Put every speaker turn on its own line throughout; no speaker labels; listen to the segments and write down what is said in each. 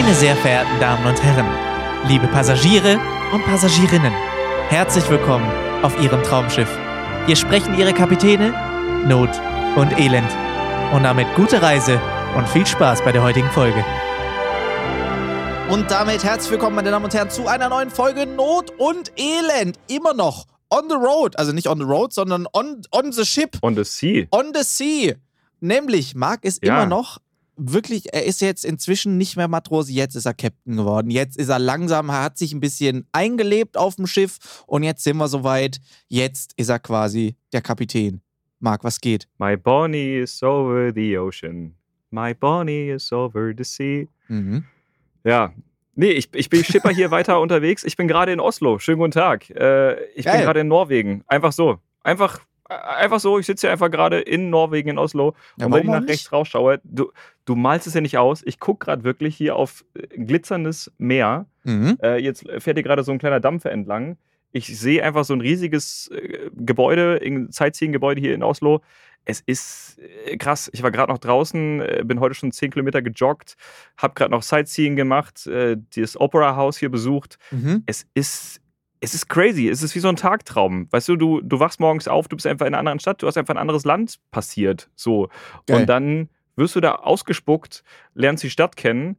Meine sehr verehrten Damen und Herren, liebe Passagiere und Passagierinnen, herzlich willkommen auf Ihrem Traumschiff. Hier sprechen Ihre Kapitäne Not und Elend. Und damit gute Reise und viel Spaß bei der heutigen Folge. Und damit herzlich willkommen, meine Damen und Herren, zu einer neuen Folge Not und Elend. Immer noch on the road. Also nicht on the road, sondern on, on the ship.
On the sea.
On the sea. Nämlich, Marc ist
Ja.
immer noch wirklich, er ist jetzt inzwischen nicht mehr Matrose, jetzt ist er Captain geworden. Jetzt ist er langsam, er hat sich ein bisschen eingelebt auf dem Schiff und jetzt sind wir soweit. Jetzt ist er quasi der Kapitän. Marc, was geht?
My Bonnie is over the ocean. My Bonnie is over the sea.
Mhm.
Ja. Nee, ich, ich bin Schipper hier weiter unterwegs. Ich bin gerade in Oslo. Schönen guten Tag. Äh, ich
Geil.
bin gerade in Norwegen. Einfach so. Einfach, äh, einfach so. Ich sitze hier einfach gerade in Norwegen, in Oslo.
Ja,
und wenn ich nach
nicht?
rechts rausschaue, du, du malst es ja nicht aus. Ich gucke gerade wirklich hier auf äh, glitzerndes Meer.
Mhm.
Äh, jetzt fährt hier gerade so ein kleiner Dampfer entlang. Ich sehe einfach so ein riesiges äh, Gebäude, ein Sightseeing-Gebäude hier in Oslo. Es ist äh, krass. Ich war gerade noch draußen, äh, bin heute schon 10 Kilometer gejoggt, habe gerade noch Sightseeing gemacht, äh, das Opera House hier besucht.
Mhm.
Es ist, es ist crazy. Es ist wie so ein Tagtraum. Weißt du, du, du wachst morgens auf, du bist einfach in einer anderen Stadt, du hast einfach ein anderes Land passiert. So.
Geil.
Und dann wirst du da ausgespuckt, lernst die Stadt kennen.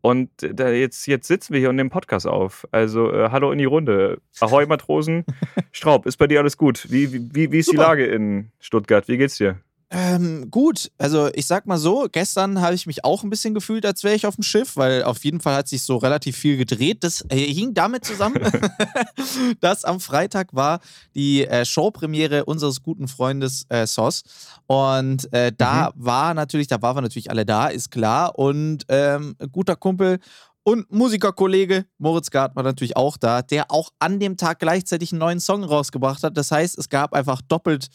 Und äh, da jetzt, jetzt sitzen wir hier und nehmen Podcast auf. Also, äh, hallo in die Runde. Ahoi, Matrosen. Straub, ist bei dir alles gut? Wie, wie, wie, ist die
Super.
Lage in Stuttgart? Wie geht's dir?
Ähm, gut, also ich sag mal so, gestern habe ich mich auch ein bisschen gefühlt, als wäre ich auf dem Schiff, weil auf jeden Fall hat sich so relativ viel gedreht. Das äh, hing damit zusammen, dass am Freitag war die äh, Showpremiere unseres guten Freundes äh, Sos. Und äh, da war natürlich, da waren wir natürlich alle da, ist klar. Und ähm, ein guter Kumpel und Musikerkollege Moritz Gart war natürlich auch da, der auch an dem Tag gleichzeitig einen neuen Song rausgebracht hat. Das heißt, es gab einfach doppelt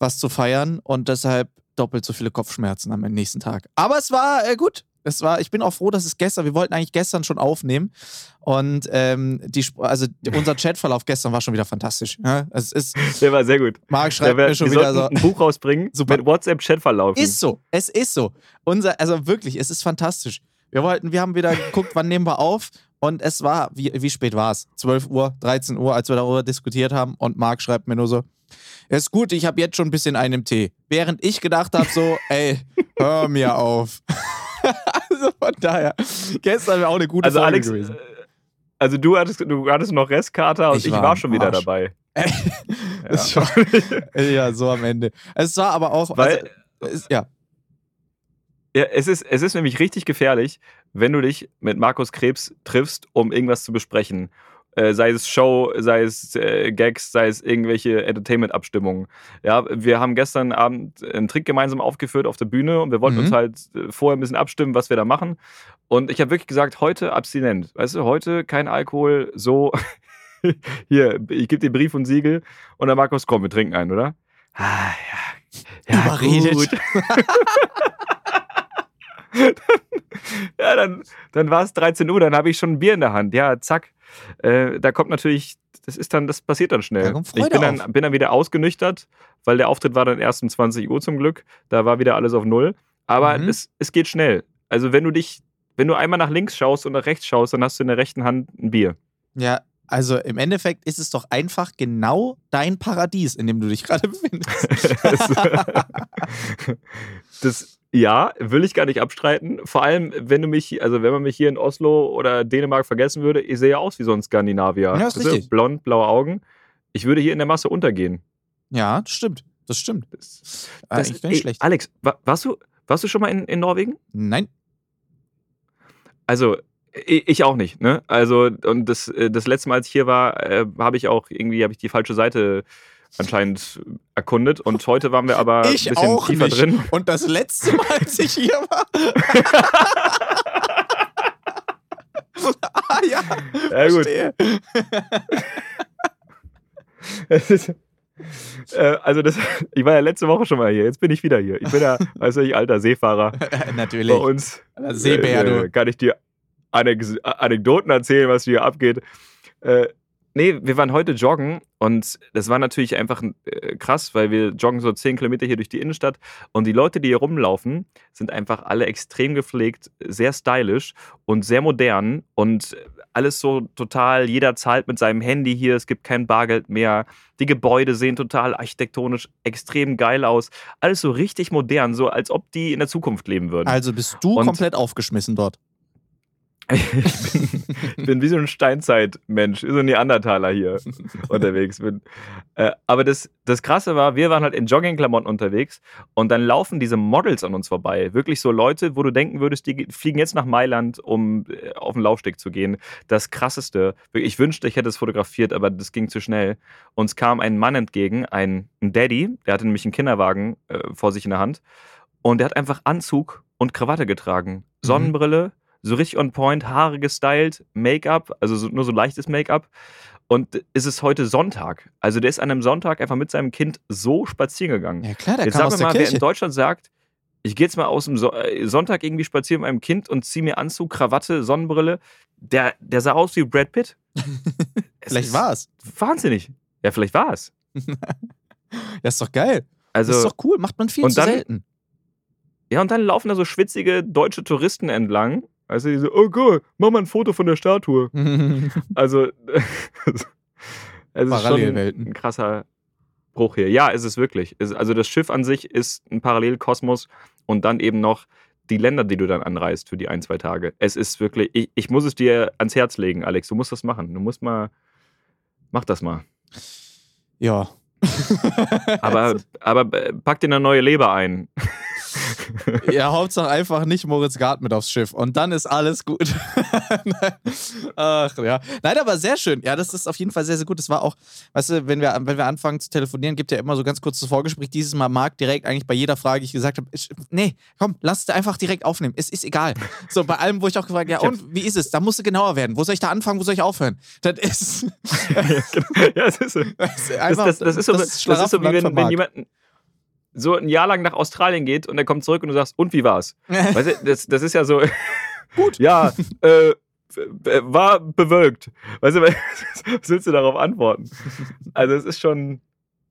was zu feiern und deshalb doppelt so viele Kopfschmerzen am nächsten Tag. Aber es war äh, gut. Es war, ich bin auch froh, dass es gestern, wir wollten eigentlich gestern schon aufnehmen und ähm, die, also unser Chatverlauf gestern war schon wieder fantastisch. Ja? Es ist,
Der war sehr gut.
Marc schreibt
wär,
mir schon wieder so,
ein Buch rausbringen
Super.
mit WhatsApp-Chat-Verlauf.
ist so, es ist so. Unser, also wirklich, es ist fantastisch. Wir wollten, wir haben wieder geguckt, wann nehmen wir auf und es war, wie, wie spät war es? 12 Uhr, 13 Uhr, als wir darüber diskutiert haben und Marc schreibt mir nur so, es ist gut, ich habe jetzt schon ein bisschen einen im Tee. Während ich gedacht habe so, ey, hör mir auf. also von daher, gestern wäre auch eine gute
Also,
Folge
Alex,
gewesen.
äh, also du hattest, du hattest noch Restkater und
Ich
ich,
war
war, schon wieder
Arsch.
dabei.
Es war, ja, so am Ende. Es war aber auch,
Weil,
also, es, ja,
Ja, es ist, es ist nämlich richtig gefährlich, wenn du dich mit Markus Krebs triffst, um irgendwas zu besprechen. Äh, sei es Show, sei es äh, Gags, sei es irgendwelche Entertainment-Abstimmungen. Ja, wir haben gestern Abend einen Trick gemeinsam aufgeführt auf der Bühne und wir wollten
Mhm.
uns halt äh, vorher ein bisschen abstimmen, was wir da machen. Und ich habe wirklich gesagt, heute abstinent. Weißt du, heute kein Alkohol, so. Hier, ich gebe dir Brief und Siegel und dann Markus, komm, wir trinken einen, oder? Ah, ja. ja
Überredet.
gut. ja, dann, dann war es 13 Uhr, dann habe ich schon ein Bier in der Hand. Ja, zack. Äh, da kommt natürlich, das ist dann, das passiert dann schnell.
Da
ich bin dann, bin dann wieder ausgenüchtert, weil der Auftritt war dann erst um 20 Uhr zum Glück. Da war wieder alles auf Null. Aber
Mhm.
es, es geht schnell. Also wenn du dich, wenn du einmal nach links schaust und nach rechts schaust, dann hast du in der rechten Hand ein Bier.
Ja, also im Endeffekt ist es doch einfach genau dein Paradies, in dem du dich gerade befindest.
das, ja, will ich gar nicht abstreiten. Vor allem, wenn du mich, also wenn man mich hier in Oslo oder Dänemark vergessen würde, ich sehe ja aus wie so ein Skandinavier.
Ja, ist
Weißt du,
richtig.
Blond, blaue Augen. Ich würde hier in der Masse untergehen.
ja, das stimmt. Das stimmt.
Das,
Äh,
das,
Eigentlich gar nicht
ey,
schlecht.
Alex, wa- warst du, warst du schon mal in, in Norwegen?
Nein.
Also, ich auch nicht, ne? Also, und das, äh, das letzte Mal, als ich hier war, äh, habe ich auch irgendwie, habe ich die falsche Seite anscheinend erkundet. Und heute waren wir aber
ich
ein bisschen
auch
tiefer
nicht.
drin.
Und das letzte Mal, als ich hier war. ah ja,
Ja, gut.
verstehe.
Ist, äh, also das, ich war ja letzte Woche schon mal hier, jetzt bin ich wieder hier. Ich bin ja, weißt du, ich alter Seefahrer.
Natürlich.
Bei uns
Seebär,
äh,
du.
kann ich dir Anek Anekdoten erzählen, was hier abgeht. Nee, wir waren heute joggen und das war natürlich einfach äh, krass, weil wir joggen so 10 Kilometer hier durch die Innenstadt und die Leute, die hier rumlaufen, sind einfach alle extrem gepflegt, sehr stylisch und sehr modern und alles so total, jeder zahlt mit seinem Handy hier, es gibt kein Bargeld mehr. Die Gebäude sehen total architektonisch extrem geil aus. Alles so richtig modern, so als ob die in der Zukunft leben würden.
Also bist du
Und-
komplett aufgeschmissen dort.
ich, bin, ich bin wie so ein Steinzeitmensch, so ein Neandertaler hier unterwegs bin. Äh, aber das, das Krasse war, wir waren halt in Joggingklamotten unterwegs und dann laufen diese Models an uns vorbei. Wirklich so Leute, wo du denken würdest, die fliegen jetzt nach Mailand, um äh, auf den Laufsteg zu gehen. Das Krasseste. Ich wünschte, ich hätte es fotografiert, aber das ging zu schnell. Uns kam ein Mann entgegen, ein, ein Daddy, der hatte nämlich einen Kinderwagen äh, vor sich in der Hand und der hat einfach Anzug und Krawatte getragen. Sonnenbrille, so richtig on point, Haare gestylt, Make-up, also so, nur so leichtes Make-up. Und es ist heute Sonntag. Also der ist an einem Sonntag einfach mit seinem Kind so spazieren gegangen.
Ja klar, der
Jetzt
kam
sag mir mal, wer
Kirche.
in Deutschland sagt, ich gehe jetzt mal aus dem äh, Sonntag irgendwie spazieren mit meinem Kind und ziehe mir Anzug, Krawatte, Sonnenbrille. Der, der sah aus wie Brad Pitt.
Vielleicht war es.
Wahnsinnig. Ja, vielleicht war es.
Ja, ist doch geil.
Also,
das ist doch cool, macht man viel zu
dann-
selten.
Ja, und dann laufen da so schwitzige deutsche Touristen entlang. Also die so, oh Gott, mach mal ein Foto von der Statue. Also, es ist schon ein krasser Bruch hier. Ja, ist es wirklich. Es- Also das Schiff an sich ist ein Parallelkosmos und dann eben noch die Länder, die du dann anreist für die ein, zwei Tage. Es ist wirklich, ich, ich muss es dir ans Herz legen, Alex. Du musst das machen. Du musst mal, mach das mal.
ja.
Aber, aber äh, pack dir eine neue Leber ein.
ja, Hauptsache einfach nicht Moritz Gart mit aufs Schiff und dann ist alles gut. Ach ja. Nein, aber sehr schön. Ja, das ist auf jeden Fall sehr, sehr gut. Das war auch, weißt du, wenn wir, wenn wir anfangen zu telefonieren, gibt ja immer so ganz kurzes Vorgespräch. Dieses Mal Marc direkt eigentlich bei jeder Frage, die ich gesagt habe, nee, komm, lass es einfach direkt aufnehmen. Es ist egal. So, bei allem, wo ich auch gefragt habe, ja, und wie ist es? Da musst du genauer werden. Wo soll ich da anfangen? Wo soll ich aufhören? Das ist,
ja, es ist so.
das ist
Das,
einfach,
das, das ist so, das ist so wie wenn, wenn jemand so ein Jahr lang nach Australien geht und er kommt zurück und du sagst, und wie war's? Weißt du, das, das ist ja so. Gut. Ja, äh, äh, war bewölkt. Weißt du, was willst du darauf antworten? Also es ist schon,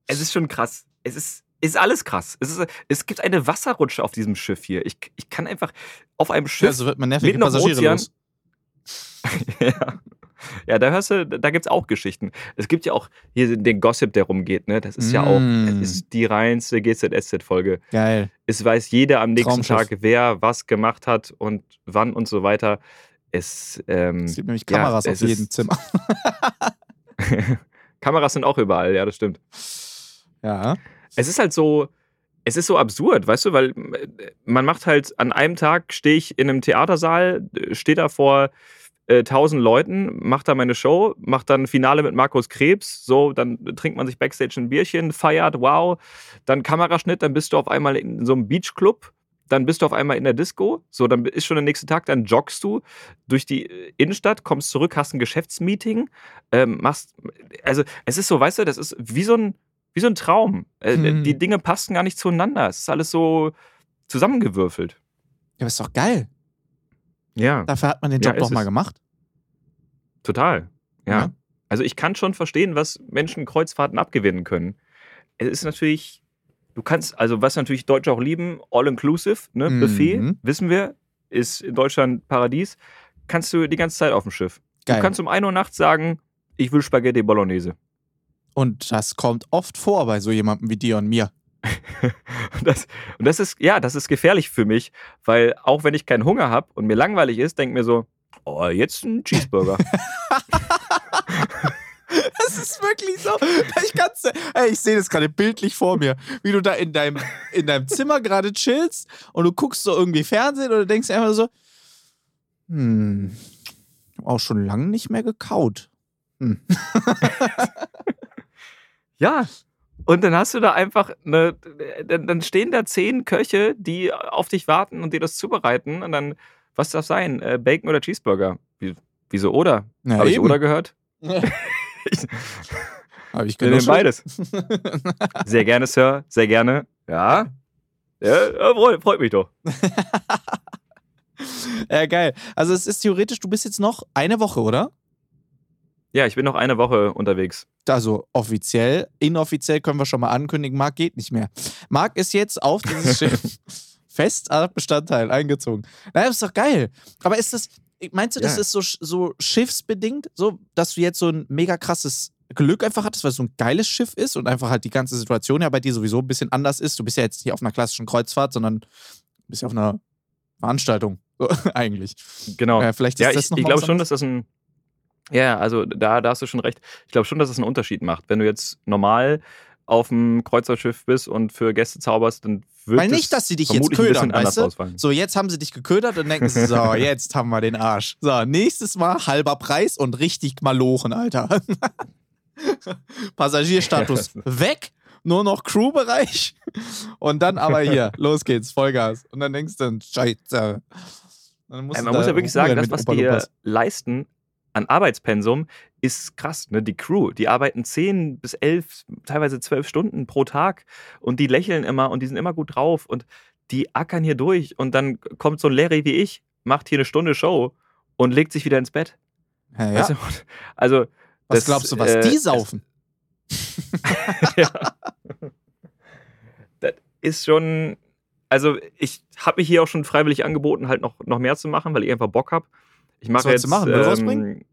es ist schon krass. Es ist, ist alles krass. Es, ist, es gibt eine Wasserrutsche auf diesem Schiff hier. Ich, ich kann einfach auf einem Schiff.
Ja, so wird man nervige
mitten auf dem
Passagiere
Ozean-
los.
ja. Ja, da hörst du, da gibt es auch Geschichten. Es gibt ja auch hier den Gossip, der rumgeht, ne? Das ist ja auch,
Mm.
ist die reinste GZSZ-Folge.
Geil.
Es weiß jeder am nächsten. Tag, wer was gemacht hat und wann und so weiter. Es, ähm,
Es gibt nämlich
Ja,
Kameras
es
auf jedem Zimmer.
Kameras sind auch überall, ja, das stimmt.
Ja.
Es ist halt so, es ist so absurd, weißt du, weil äh, man macht halt an einem Tag stehe ich in einem Theatersaal, äh, stehe da vor äh, tausend Leuten, macht da meine Show, macht dann Finale mit Markus Krebs, so, dann trinkt man sich Backstage ein Bierchen, feiert, wow, dann Kameraschnitt, dann bist du auf einmal in so einem Beachclub, dann bist du auf einmal in der Disco, so, dann ist schon der nächste Tag, dann joggst du durch die äh, Innenstadt, kommst zurück, hast ein Geschäftsmeeting, ähm, machst, also es ist so, weißt du, das ist wie so ein, wie so ein Traum. Äh,
Hm.
Die Dinge passen gar nicht zueinander. Es ist alles so zusammengewürfelt.
Ja, aber ist doch geil.
Ja,
Dafür hat man den
Ja,
Job
ist
doch mal gemacht.
Total. Ja.
Ja.
Also ich kann schon verstehen, was Menschen Kreuzfahrten abgewinnen können. Es ist natürlich, du kannst, also was natürlich Deutsche auch lieben, all-inclusive, ne?
Mhm.
Buffet, wissen wir, ist in Deutschland Paradies. Kannst du die ganze Zeit auf dem Schiff.
Geil.
Du kannst um 1 Uhr nachts sagen, ich will Spaghetti Bolognese.
Und das kommt oft vor bei so jemandem wie dir und mir.
Und das, und das ist, ja, das ist gefährlich für mich, weil auch wenn ich keinen Hunger habe und mir langweilig ist, denke mir so, oh, jetzt ein Cheeseburger.
Das ist wirklich so. Ich, kann's, ey, ich sehe das gerade bildlich vor mir, wie du da in deinem, in deinem Zimmer gerade chillst und du guckst so irgendwie Fernsehen oder denkst einfach so, hm, ich hab auch schon lange nicht mehr gekaut. Hm.
ja. Und dann hast du da einfach eine, dann stehen da zehn Köche, die auf dich warten und dir das zubereiten. Und dann, was darf sein? Äh, Bacon oder Cheeseburger? Wie, wieso oder? Habe ich oder gehört?
Ich
Wir nehmen
genossen.
beides. Sehr gerne, Sir. Sehr gerne. Ja. Ja, freut, freut mich doch.
Ja, geil. Also es ist theoretisch, du bist jetzt noch eine Woche, oder?
Ja, ich bin noch eine Woche unterwegs.
Also offiziell, inoffiziell können wir schon mal ankündigen, Marc geht nicht mehr. Marc ist jetzt auf dieses Schiff fest als Bestandteil eingezogen. Naja, das ist doch geil. Aber ist das, meinst du, das
Ja.
ist so, so schiffsbedingt, so, dass du jetzt so ein mega krasses Glück einfach hattest, weil es so ein geiles Schiff ist und einfach halt die ganze Situation ja bei dir sowieso ein bisschen anders ist. Du bist ja jetzt nicht auf einer klassischen Kreuzfahrt, sondern bist ja auf einer Veranstaltung, eigentlich.
Genau.
Ja, vielleicht ist
Ja,
das
ich,
noch
ich glaube schon, dass das ein. Ja, also da, da hast du schon recht. Ich glaube schon, dass es einen Unterschied macht. Wenn du jetzt normal auf dem Kreuzfahrtschiff bist und für Gäste zauberst, dann wird
Weil nicht, dass sie dich jetzt ködern, weißt du?
ausfallen.
So, jetzt haben sie dich geködert und denken sie, so, jetzt haben wir den Arsch. So, nächstes Mal halber Preis und richtig malochen, Alter. Passagierstatus weg, nur noch Crewbereich und dann aber hier, los geht's, Vollgas. Und dann denkst du, scheiße. Dann musst
Ey, man muss ja wirklich sagen, das, was die leisten an Arbeitspensum, ist krass. Ne? Die Crew, die arbeiten 10 bis 11, teilweise 12 Stunden pro Tag und die lächeln immer und die sind immer gut drauf und die ackern hier durch und dann kommt so ein Larry wie ich, macht hier eine Stunde Show und legt sich wieder ins Bett.
Ja, ja.
du? Also,
Was
das,
glaubst du, was
äh,
die saufen?
ja. Das ist schon. Also, ich habe mich hier auch schon freiwillig angeboten, halt noch, noch mehr zu machen, weil ich einfach Bock habe. Ich mache jetzt.
du machen? Müll rausbringen?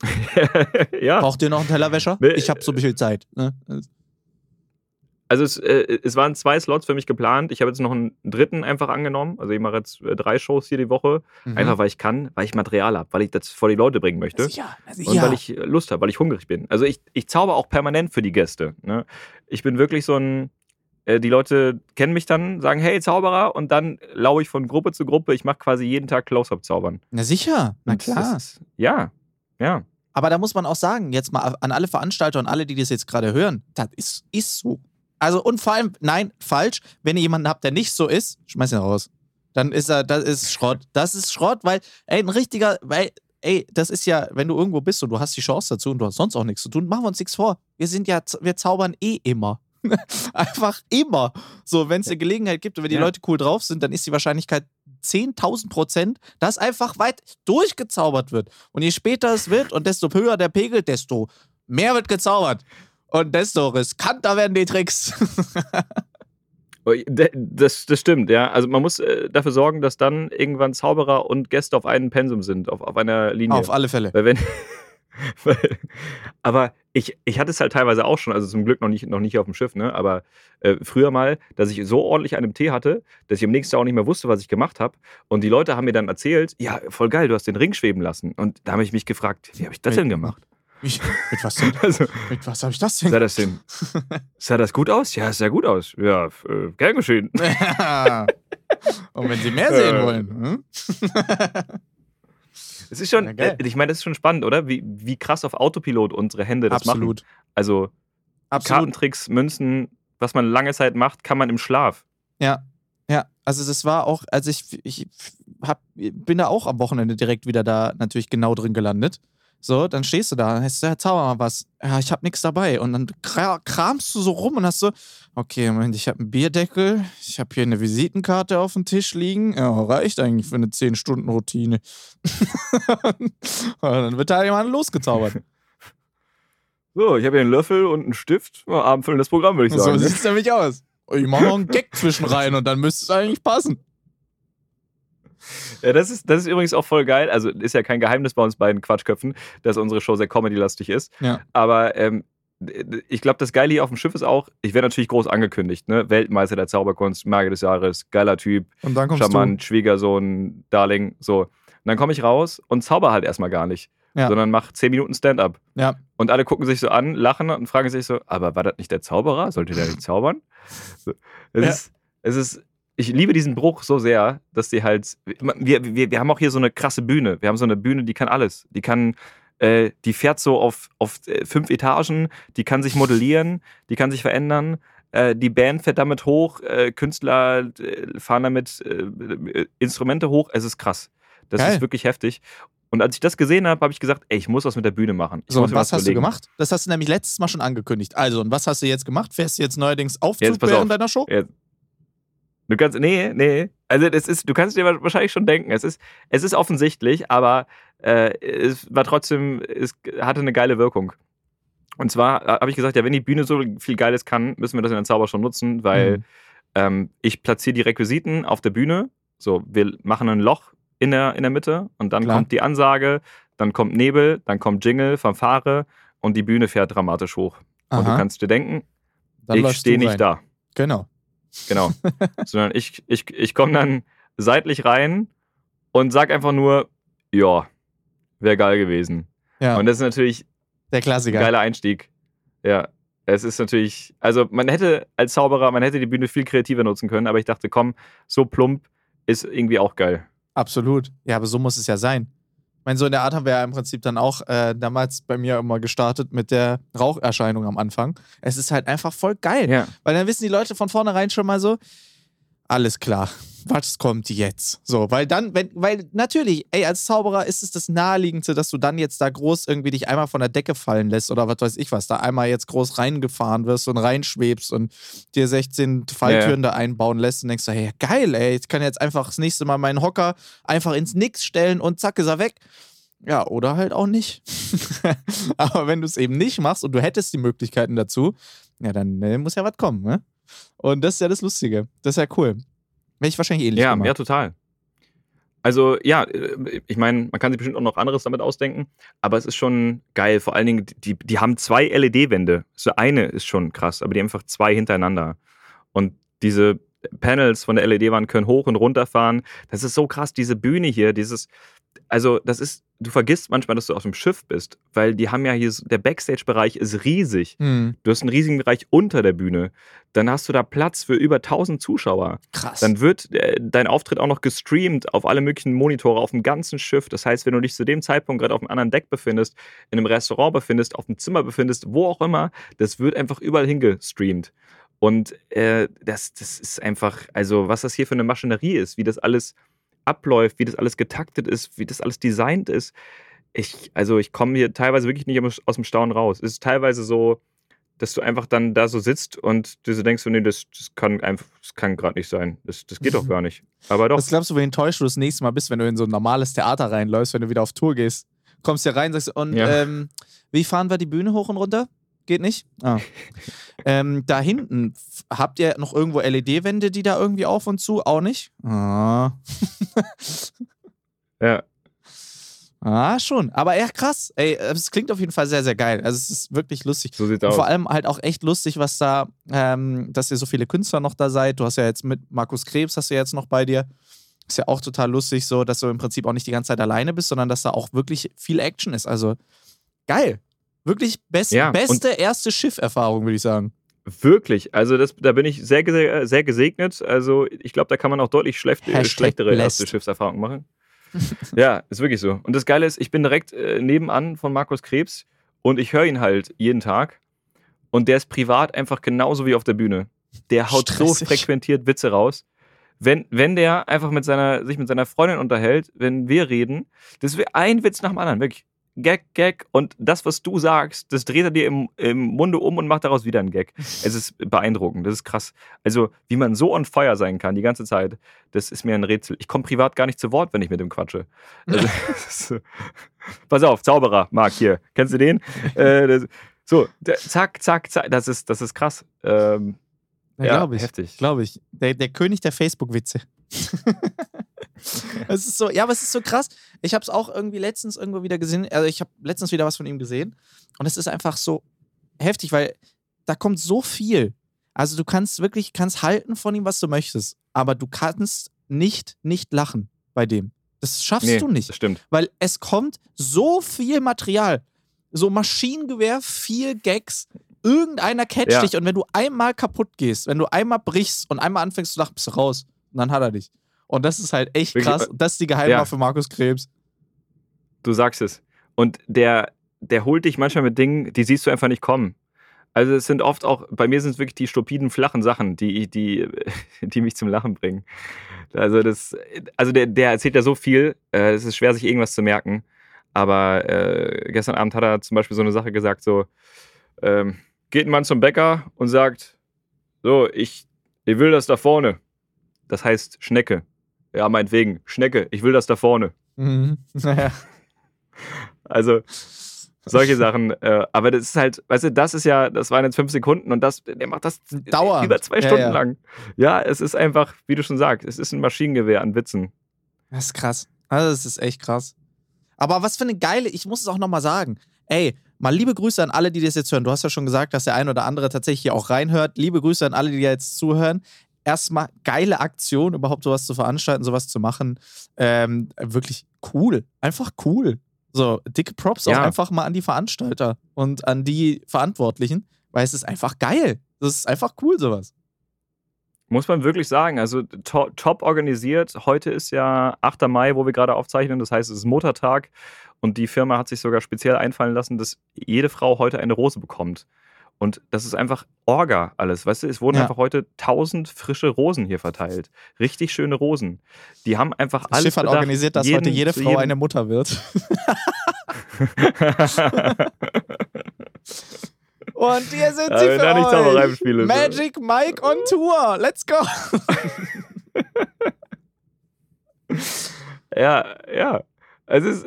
ja.
Braucht ihr noch einen Tellerwäscher? Ich habe so viel Zeit. Ne?
Also, es, äh, es waren zwei Slots für mich geplant. Ich habe jetzt noch einen dritten einfach angenommen. Also, ich mache jetzt äh, drei Shows hier die Woche.
Mhm.
Einfach, weil ich kann, weil ich Material habe, weil ich das vor die Leute bringen möchte.
Sicher, sicher.
Und weil ich äh, Lust habe, weil ich hungrig bin. Also ich, ich zauber auch permanent für die Gäste. Ne? Ich bin wirklich so ein, die Leute kennen mich dann, sagen, hey Zauberer, und dann laufe ich von Gruppe zu Gruppe. Ich mache quasi jeden Tag Close-Up-Zaubern.
Na sicher, na klar.
Ist, ja, ja.
Aber da muss man auch sagen, jetzt mal an alle Veranstalter und alle, die das jetzt gerade hören, das ist, ist so. Also und vor allem, nein, falsch, wenn ihr jemanden habt, der nicht so ist, schmeiß ihn raus. Dann ist er, das ist Schrott. Das ist Schrott, weil, ey, ein richtiger, weil, ey, das ist ja, wenn du irgendwo bist und du hast die Chance dazu und du hast sonst auch nichts zu tun, machen wir uns nichts vor. Wir sind ja, wir zaubern eh immer. Einfach immer. So, wenn es eine Gelegenheit gibt und wenn die
Ja.
Leute cool drauf sind, dann ist die Wahrscheinlichkeit 10.000 Prozent, dass einfach weit durchgezaubert wird. Und je später es wird und desto höher der Pegel, desto mehr wird gezaubert. Und desto riskanter werden die Tricks.
Oh, Das, das stimmt, ja. Also man muss äh, dafür sorgen, dass dann irgendwann Zauberer und Gäste auf einem Pensum sind, auf, auf einer Linie.
Auf alle Fälle.
Weil wenn. aber ich, ich hatte es halt teilweise auch schon, also zum Glück noch nicht, noch nicht auf dem Schiff, ne? Aber äh, früher mal, dass ich so ordentlich dem Tee hatte, dass ich am nächsten Tag auch nicht mehr wusste, was ich gemacht habe. Und die Leute haben mir dann erzählt, ja, voll geil, du hast den Ring schweben lassen. Und da habe ich mich gefragt, wie habe ich das denn gemacht?
Ich, mit was, denn?
Also,
mit was habe ich das
sah
denn?
das denn? Sah das gut aus? Ja, sah gut aus. Ja, äh, gern geschehen.
Und wenn Sie mehr sehen
Äh.
wollen. Hm?
Es ist schon,
Ja,
äh, ich meine, das ist schon spannend, oder? Wie, wie krass auf Autopilot unsere Hände das machen.
Absolut.
Also
Absolut.
Kartentricks, Münzen, was man lange Zeit macht, kann man im Schlaf.
Ja. Ja, also das war auch, also ich, ich hab, bin da auch am Wochenende direkt wieder da natürlich genau drin gelandet. So, dann stehst du da und hast du, ja, zauber mal was. Ja, ich hab nichts dabei. Und dann kra- kramst du so rum und hast so, okay, Moment, ich habe einen Bierdeckel, ich habe hier eine Visitenkarte auf dem Tisch liegen. Ja, reicht eigentlich für eine 10-Stunden-Routine. und dann wird da jemand losgezaubert.
So, ich habe hier einen Löffel und einen Stift. Abendfüllendes Programm, würde ich
So
sagen. ne?
sieht's nämlich aus. Ich mach noch einen Gag zwischen rein und dann müsste es eigentlich passen.
Ja, das ist, das ist übrigens auch voll geil. Also ist ja kein Geheimnis bei uns beiden Quatschköpfen, dass unsere Show sehr comedy-lastig ist.
Ja.
Aber ähm, ich glaube, das Geile hier auf dem Schiff ist auch, ich werde natürlich groß angekündigt, ne? Weltmeister der Zauberkunst, Magier des Jahres, geiler Typ,
Und dann kommst
charmant, Schwiegersohn, Darling, so. Und dann komme ich raus und zauber halt erstmal gar nicht,
Ja.
sondern mach 10 Minuten Stand-up.
du. Ja.
Und alle gucken sich so an, lachen und fragen sich so, aber war das nicht der Zauberer? Sollte der nicht zaubern? So. Es,
Ja.
ist, es ist, ich liebe diesen Bruch so sehr, dass die halt, wir, wir, wir haben auch hier so eine krasse Bühne. Wir haben so eine Bühne, die kann alles. Die kann, äh, die fährt so auf, auf äh, fünf Etagen, die kann sich modellieren, die kann sich verändern. Äh, die Band fährt damit hoch, äh, Künstler äh, fahren damit äh, Instrumente hoch. Es ist krass. Das
Geil.
ist wirklich heftig. Und als ich das gesehen habe, habe ich gesagt, ey, ich muss was mit der Bühne machen. Ich
So, und
mir
was hast du
überlegen.
gemacht? Das hast du nämlich letztes Mal schon angekündigt. Also, und was hast du jetzt gemacht? Fährst du jetzt neuerdings Aufzug
Jetzt
während
auf.
deiner Show?
Jetzt, Du kannst, nee, nee. Also das ist, du kannst dir wahrscheinlich schon denken, es ist, es ist offensichtlich, aber äh, es war trotzdem, es hatte eine geile Wirkung. Und zwar äh, habe ich gesagt, ja, wenn die Bühne so viel Geiles kann, müssen wir das in der Zauber schon nutzen, weil mhm. ähm, ich platziere die Requisiten auf der Bühne. So, wir machen ein Loch in der, in der Mitte und dann Klar. kommt die Ansage, dann kommt Nebel, dann kommt Jingle, Fanfare und die Bühne fährt dramatisch hoch. Aha. Und du kannst dir denken, dann ich stehe nicht da.
Genau.
Genau. Sondern ich, ich, ich komme dann seitlich rein und sag einfach nur, ja, wäre geil gewesen. Ja. Und das ist natürlich
der Klassiker.
Ein geiler Einstieg. Ja. Es ist natürlich, also man hätte als Zauberer, man hätte die Bühne viel kreativer nutzen können, aber ich dachte, komm, so plump ist irgendwie auch geil.
Absolut. Ja, aber so muss es ja sein. Meine, so in der Art haben wir ja im Prinzip dann auch äh, damals bei mir immer gestartet mit der Raucherscheinung am Anfang. Es ist halt einfach voll geil. Ja. Weil dann wissen die Leute von vornherein schon mal so, alles klar was kommt jetzt? So, weil dann, wenn, weil natürlich, ey, als Zauberer ist es das Naheliegendste, dass du dann jetzt da groß irgendwie dich einmal von der Decke fallen lässt oder was weiß ich was, da einmal jetzt groß reingefahren wirst und reinschwebst und dir 16 Falltüren ja. da einbauen lässt und denkst so, hey, geil, ey, ich kann jetzt einfach das nächste Mal meinen Hocker einfach ins Nix stellen und zack ist er weg. Ja, oder halt auch nicht. Aber wenn du es eben nicht machst und du hättest die Möglichkeiten dazu, ja, dann äh, muss ja was kommen, ne? Und das ist ja das Lustige. Das ist ja cool. Wäre ich wahrscheinlich ähnlich.
Ja, gemacht. ja, total. Also ja, äh, ich meine, man kann sich bestimmt auch noch anderes damit ausdenken, aber es ist schon geil. Vor allen Dingen, die, die haben zwei LED-Wände. So eine ist schon krass, aber die haben einfach zwei hintereinander. Und diese Panels von der LED-Wand können hoch und runter fahren. Das ist so krass, diese Bühne hier, dieses, also das ist, du vergisst manchmal, dass du auf dem Schiff bist, weil die haben ja hier, der Backstage-Bereich ist riesig. Mhm. Du hast einen riesigen Bereich unter der Bühne. Dann hast du da Platz für über 1000 Zuschauer.
Krass.
Dann wird äh, dein Auftritt auch noch gestreamt auf alle möglichen Monitore auf dem ganzen Schiff. Das heißt, wenn du dich zu dem Zeitpunkt gerade auf einem anderen Deck befindest, in einem Restaurant befindest, auf dem Zimmer befindest, wo auch immer, das wird einfach überall hingestreamt. Und äh, das, das ist einfach, also was das hier für eine Maschinerie ist, wie das alles abläuft, wie das alles getaktet ist, wie das alles designt ist. Ich, also ich komme hier teilweise wirklich nicht aus dem Staunen raus. Es ist teilweise so, dass du einfach dann da so sitzt und du so denkst, nee, das, das kann einfach, das kann gerade nicht sein. Das, das geht doch gar nicht. Aber doch.
Was glaubst du, wie enttäuscht du das nächste Mal bist, wenn du in so ein normales Theater reinläufst, wenn du wieder auf Tour gehst? Kommst hier rein, sagst, und ja. ähm, wie fahren wir die Bühne hoch und runter? Geht nicht? Ah. ähm, da hinten, habt ihr noch irgendwo LED-Wände, die da irgendwie auf und zu? Auch nicht? Ah.
ja.
Ah, schon. Aber ja, krass. Ey, es klingt auf jeden Fall sehr, sehr geil. Also, es ist wirklich lustig.
So sieht aus.
Vor allem halt auch echt lustig, was da, ähm, dass ihr so viele Künstler noch da seid. Du hast ja jetzt mit Markus Krebs, hast du ja jetzt noch bei dir. Ist ja auch total lustig, so, dass du im Prinzip auch nicht die ganze Zeit alleine bist, sondern dass da auch wirklich viel Action ist. Also, geil. Wirklich best, ja, beste erste Schifferfahrung, würde ich sagen.
Wirklich, also das, da bin ich sehr, sehr, sehr gesegnet. Also ich glaube, da kann man auch deutlich schlecht, schlechtere blessed. erste Schiffserfahrungen machen. ja, ist wirklich so. Und das Geile ist, ich bin direkt äh, nebenan von Markus Krebs und ich höre ihn halt jeden Tag. Und der ist privat einfach genauso wie auf der Bühne. Der haut Stressig. so frequentiert Witze raus. Wenn, wenn der einfach mit seiner, sich mit seiner Freundin unterhält, wenn wir reden, das wäre ein Witz nach dem anderen, wirklich. Gag, Gag und das, was du sagst, das dreht er dir im, im Munde um und macht daraus wieder einen Gag. Es ist beeindruckend, das ist krass. Also, wie man so on fire sein kann die ganze Zeit, das ist mir ein Rätsel. Ich komme privat gar nicht zu Wort, wenn ich mit dem quatsche. Also, pass auf, Zauberer, Marc, hier. Kennst du den? Äh, das, so, zack, zack, zack. Das ist, das ist krass. Ähm,
ja, ja glaube ich. Heftig. Glaube ich. Der, der König der Facebook-Witze. es ist so, ja, aber es ist so krass. Ich habe es auch irgendwie letztens irgendwo wieder gesehen. Also ich habe letztens wieder was von ihm gesehen und es ist einfach so heftig, weil da kommt so viel. Also du kannst wirklich, kannst halten von ihm, was du möchtest, aber du kannst nicht nicht lachen bei dem. Das schaffst nee, du nicht.
Das stimmt.
Weil es kommt so viel Material. So Maschinengewehr, viel Gags, irgendeiner catcht ja. dich und wenn du einmal kaputt gehst, wenn du einmal brichst und einmal anfängst zu lachen, bist du raus. Und dann hat er dich. Und das ist halt echt Wirklich? krass. Das ist die Geheimwaffe ja. Markus Krebs.
Du sagst es. Und der, der holt dich manchmal mit Dingen, die siehst du einfach nicht kommen. Also es sind oft auch, bei mir sind es wirklich die stupiden, flachen Sachen, die, die, die mich zum Lachen bringen. Also das, also der, der erzählt ja so viel, äh, es ist schwer, sich irgendwas zu merken. Aber äh, gestern Abend hat er zum Beispiel so eine Sache gesagt, so, ähm, geht ein Mann zum Bäcker und sagt, so, ich, ich will das da vorne. das heißt Schnecke. Ja, meinetwegen, Schnecke, ich will das da vorne.
Mhm. Naja.
Also solche Sachen. Äh, aber das ist halt, weißt du, das ist ja, das waren jetzt fünf Sekunden und das, der macht das
Dauernd.
über zwei
Ja,
Stunden
ja.
lang. Ja, es ist einfach, wie du schon sagst, es ist ein Maschinengewehr an Witzen.
Das ist krass. Also, das ist echt krass. Aber was für eine geile, ich muss es auch nochmal sagen. Ey, mal liebe Grüße an alle, die das jetzt hören. Du hast ja schon gesagt, dass der ein oder andere tatsächlich hier auch reinhört. Liebe Grüße an alle, die jetzt zuhören. Erstmal geile Aktion, überhaupt sowas zu veranstalten, sowas zu machen. Ähm, wirklich cool. Einfach cool. So, dicke Props auch
Ja.
einfach mal an die Veranstalter und an die Verantwortlichen, weil es ist einfach geil. Das ist einfach cool, sowas.
Muss man wirklich sagen. Also to top organisiert. Heute ist ja 8. Mai, wo wir gerade aufzeichnen. Das heißt, es ist Muttertag. Und die Firma hat sich sogar speziell einfallen lassen, dass jede Frau heute eine Rose bekommt. Und das ist einfach Orga alles. Weißt du, es wurden
Ja.
einfach heute 1000 frische Rosen hier verteilt. Richtig schöne Rosen. Die haben einfach
Das
alles
Schiff hat
bedacht,
organisiert, dass
jeden-
heute jede Frau eine Mutter wird. Und hier sind
Ja,
sie für euch.
Zaubereispiele.
Magic Mike on Tour. Let's go.
Ja, ja. Es ist,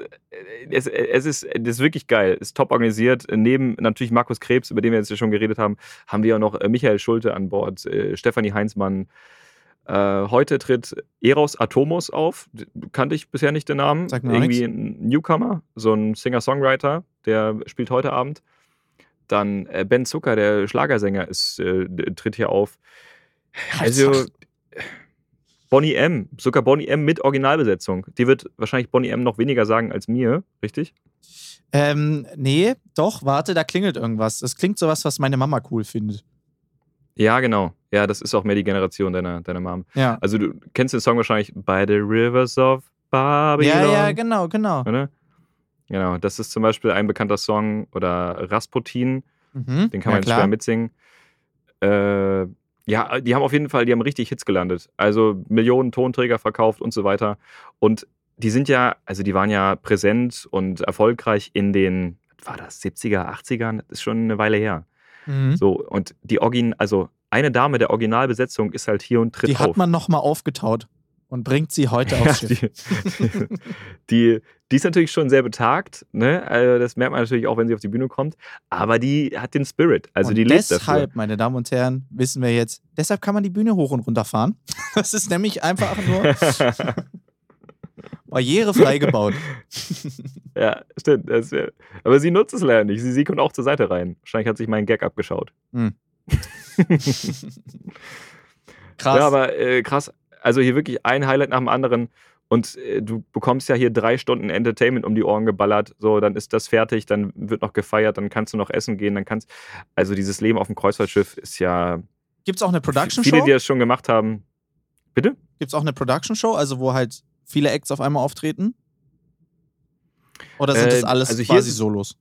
es, es, ist, es ist wirklich geil. Es ist top organisiert. Neben natürlich Markus Krebs, über den wir jetzt ja schon geredet haben, haben wir auch noch äh, Michael Schulte an Bord, äh, Stefanie Heinzmann. Äh, heute tritt Eros Atomos auf. Kannte ich bisher nicht den Namen.
Mir auch
Irgendwie ein Newcomer, so ein Singer-Songwriter, der spielt heute Abend. Dann äh, Ben Zucker, der Schlagersänger, ist, äh, tritt hier auf. Also Bonnie M, sogar Bonnie M mit Originalbesetzung. Die wird wahrscheinlich Bonnie M noch weniger sagen als mir, richtig?
Ähm, nee, doch, warte, da klingelt irgendwas. Das klingt sowas, was meine Mama cool findet.
Ja, genau. Ja, das ist auch mehr die Generation deiner, deiner Mom.
Ja.
Also du kennst den Song wahrscheinlich By the Rivers of Babylon.
Ja, ja, genau, genau.
Oder? Genau, das ist zum Beispiel ein bekannter Song oder Rasputin,
Mhm.
den kann
ja,
man jetzt schwer mitsingen. Äh, ja, die haben auf jeden Fall, die haben richtig Hits gelandet. Also Millionen Tonträger verkauft und so weiter. Und die sind ja, also die waren ja präsent und erfolgreich in den, was war das, 70er, 80ern? Das ist schon eine Weile her.
Mhm.
So, und die Origin, also eine Dame der Originalbesetzung ist halt hier und tritt
Die
auf.
hat man nochmal aufgetaut und bringt sie heute aufs Schiff.
die, die, die, die ist natürlich schon sehr betagt, ne? Also das merkt man natürlich auch, wenn sie auf die Bühne kommt. Aber die hat den Spirit, also
und
die lebt dafür.
deshalb, meine Damen und Herren, wissen wir jetzt, deshalb kann man die Bühne hoch und runter fahren. Das ist nämlich einfach nur barrierefrei gebaut.
ja, stimmt. Das, wär- aber sie nutzt es leider nicht. Sie, sie kommt auch zur Seite rein. Wahrscheinlich hat sich mein Gag abgeschaut.
Hm. Krass.
Ja, aber äh, krass. Also hier wirklich ein Highlight nach dem anderen. Und äh, du bekommst ja hier drei Stunden Entertainment um die Ohren geballert. So, dann ist das fertig, dann wird noch gefeiert, dann kannst du noch essen gehen, dann kannst. Also dieses Leben auf dem Kreuzfahrtschiff ist ja.
Gibt es auch eine Production
Viele, die das schon gemacht haben. Bitte?
Gibt es auch eine Production Show, also wo halt viele Acts auf einmal auftreten? Oder sind
Äh,
das alles
also hier
quasi Solos?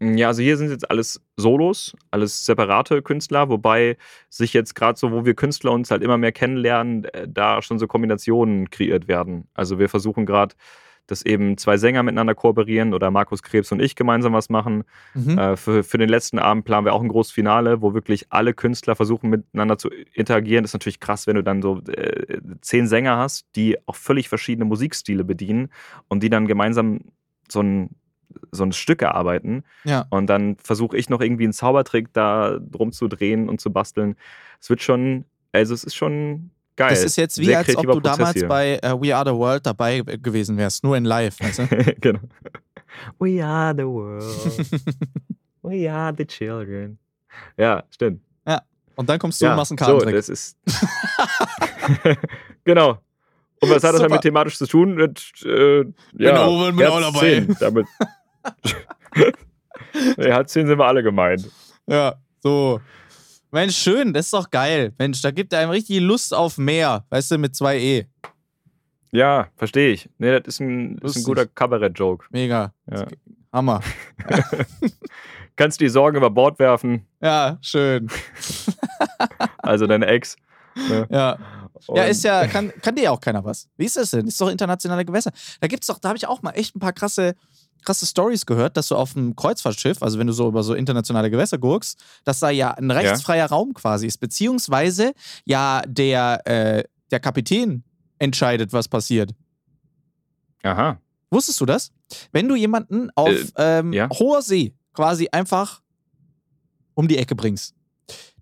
Ja, also hier sind jetzt alles Solos, alles separate Künstler, wobei sich jetzt gerade so, wo wir Künstler uns halt immer mehr kennenlernen, äh, da schon so Kombinationen kreiert werden. Also wir versuchen gerade, dass eben zwei Sänger miteinander kooperieren oder Markus Krebs und ich gemeinsam was machen.
Mhm.
Äh, für, für den letzten Abend planen wir auch ein großes Finale, wo wirklich alle Künstler versuchen miteinander zu interagieren. Das ist natürlich krass, wenn du dann so äh, zehn Sänger hast, die auch völlig verschiedene Musikstile bedienen und die dann gemeinsam so ein, so ein Stück erarbeiten.
Ja.
Und dann versuche ich noch irgendwie einen Zaubertrick da drum zu drehen und zu basteln. Es wird schon, also es ist schon geil.
Das ist jetzt wie,
Sehr
als ob du
Prozess
damals
hier.
bei äh, We Are the World dabei gewesen wärst, nur in live, weißt du?
genau. We are the world. We are the children. Ja, stimmt.
Und dann kommst du
ja,
und machst einen
so, das ist. genau. Und was hat das
Super.
damit thematisch zu tun? Mit, äh, ja,
Owen, bin auch dabei.
10, damit. Nee, Herz 10 sind wir alle gemeint.
Ja, so. Mensch, schön, das ist doch geil. Mensch, da gibt einem richtig Lust auf mehr, weißt du, mit zwei E.
Ja, verstehe ich. Nee, das ist ein, ist ein guter Kabarett-Joke.
Mega.
Ja.
Hammer.
Kannst die Sorgen über Bord werfen,
Ja, schön.
also deine Ex. Ne?
Ja.
Und-
Ja, ist ja, kann, kann dir ja auch keiner was. Wie ist das denn? Ist doch internationale Gewässer. Da gibt's doch, da habe ich auch mal echt ein paar krasse, krasse Stories gehört, dass du auf einem Kreuzfahrtschiff, also wenn du so über so internationale Gewässer guckst, dass da ja ein rechtsfreier Raum quasi ist, beziehungsweise ja der, äh, der Kapitän entscheidet, was passiert.
Aha.
Wusstest du das? Wenn du jemanden auf
Äh,
ähm,
ja.
hoher See quasi einfach um die Ecke bringst,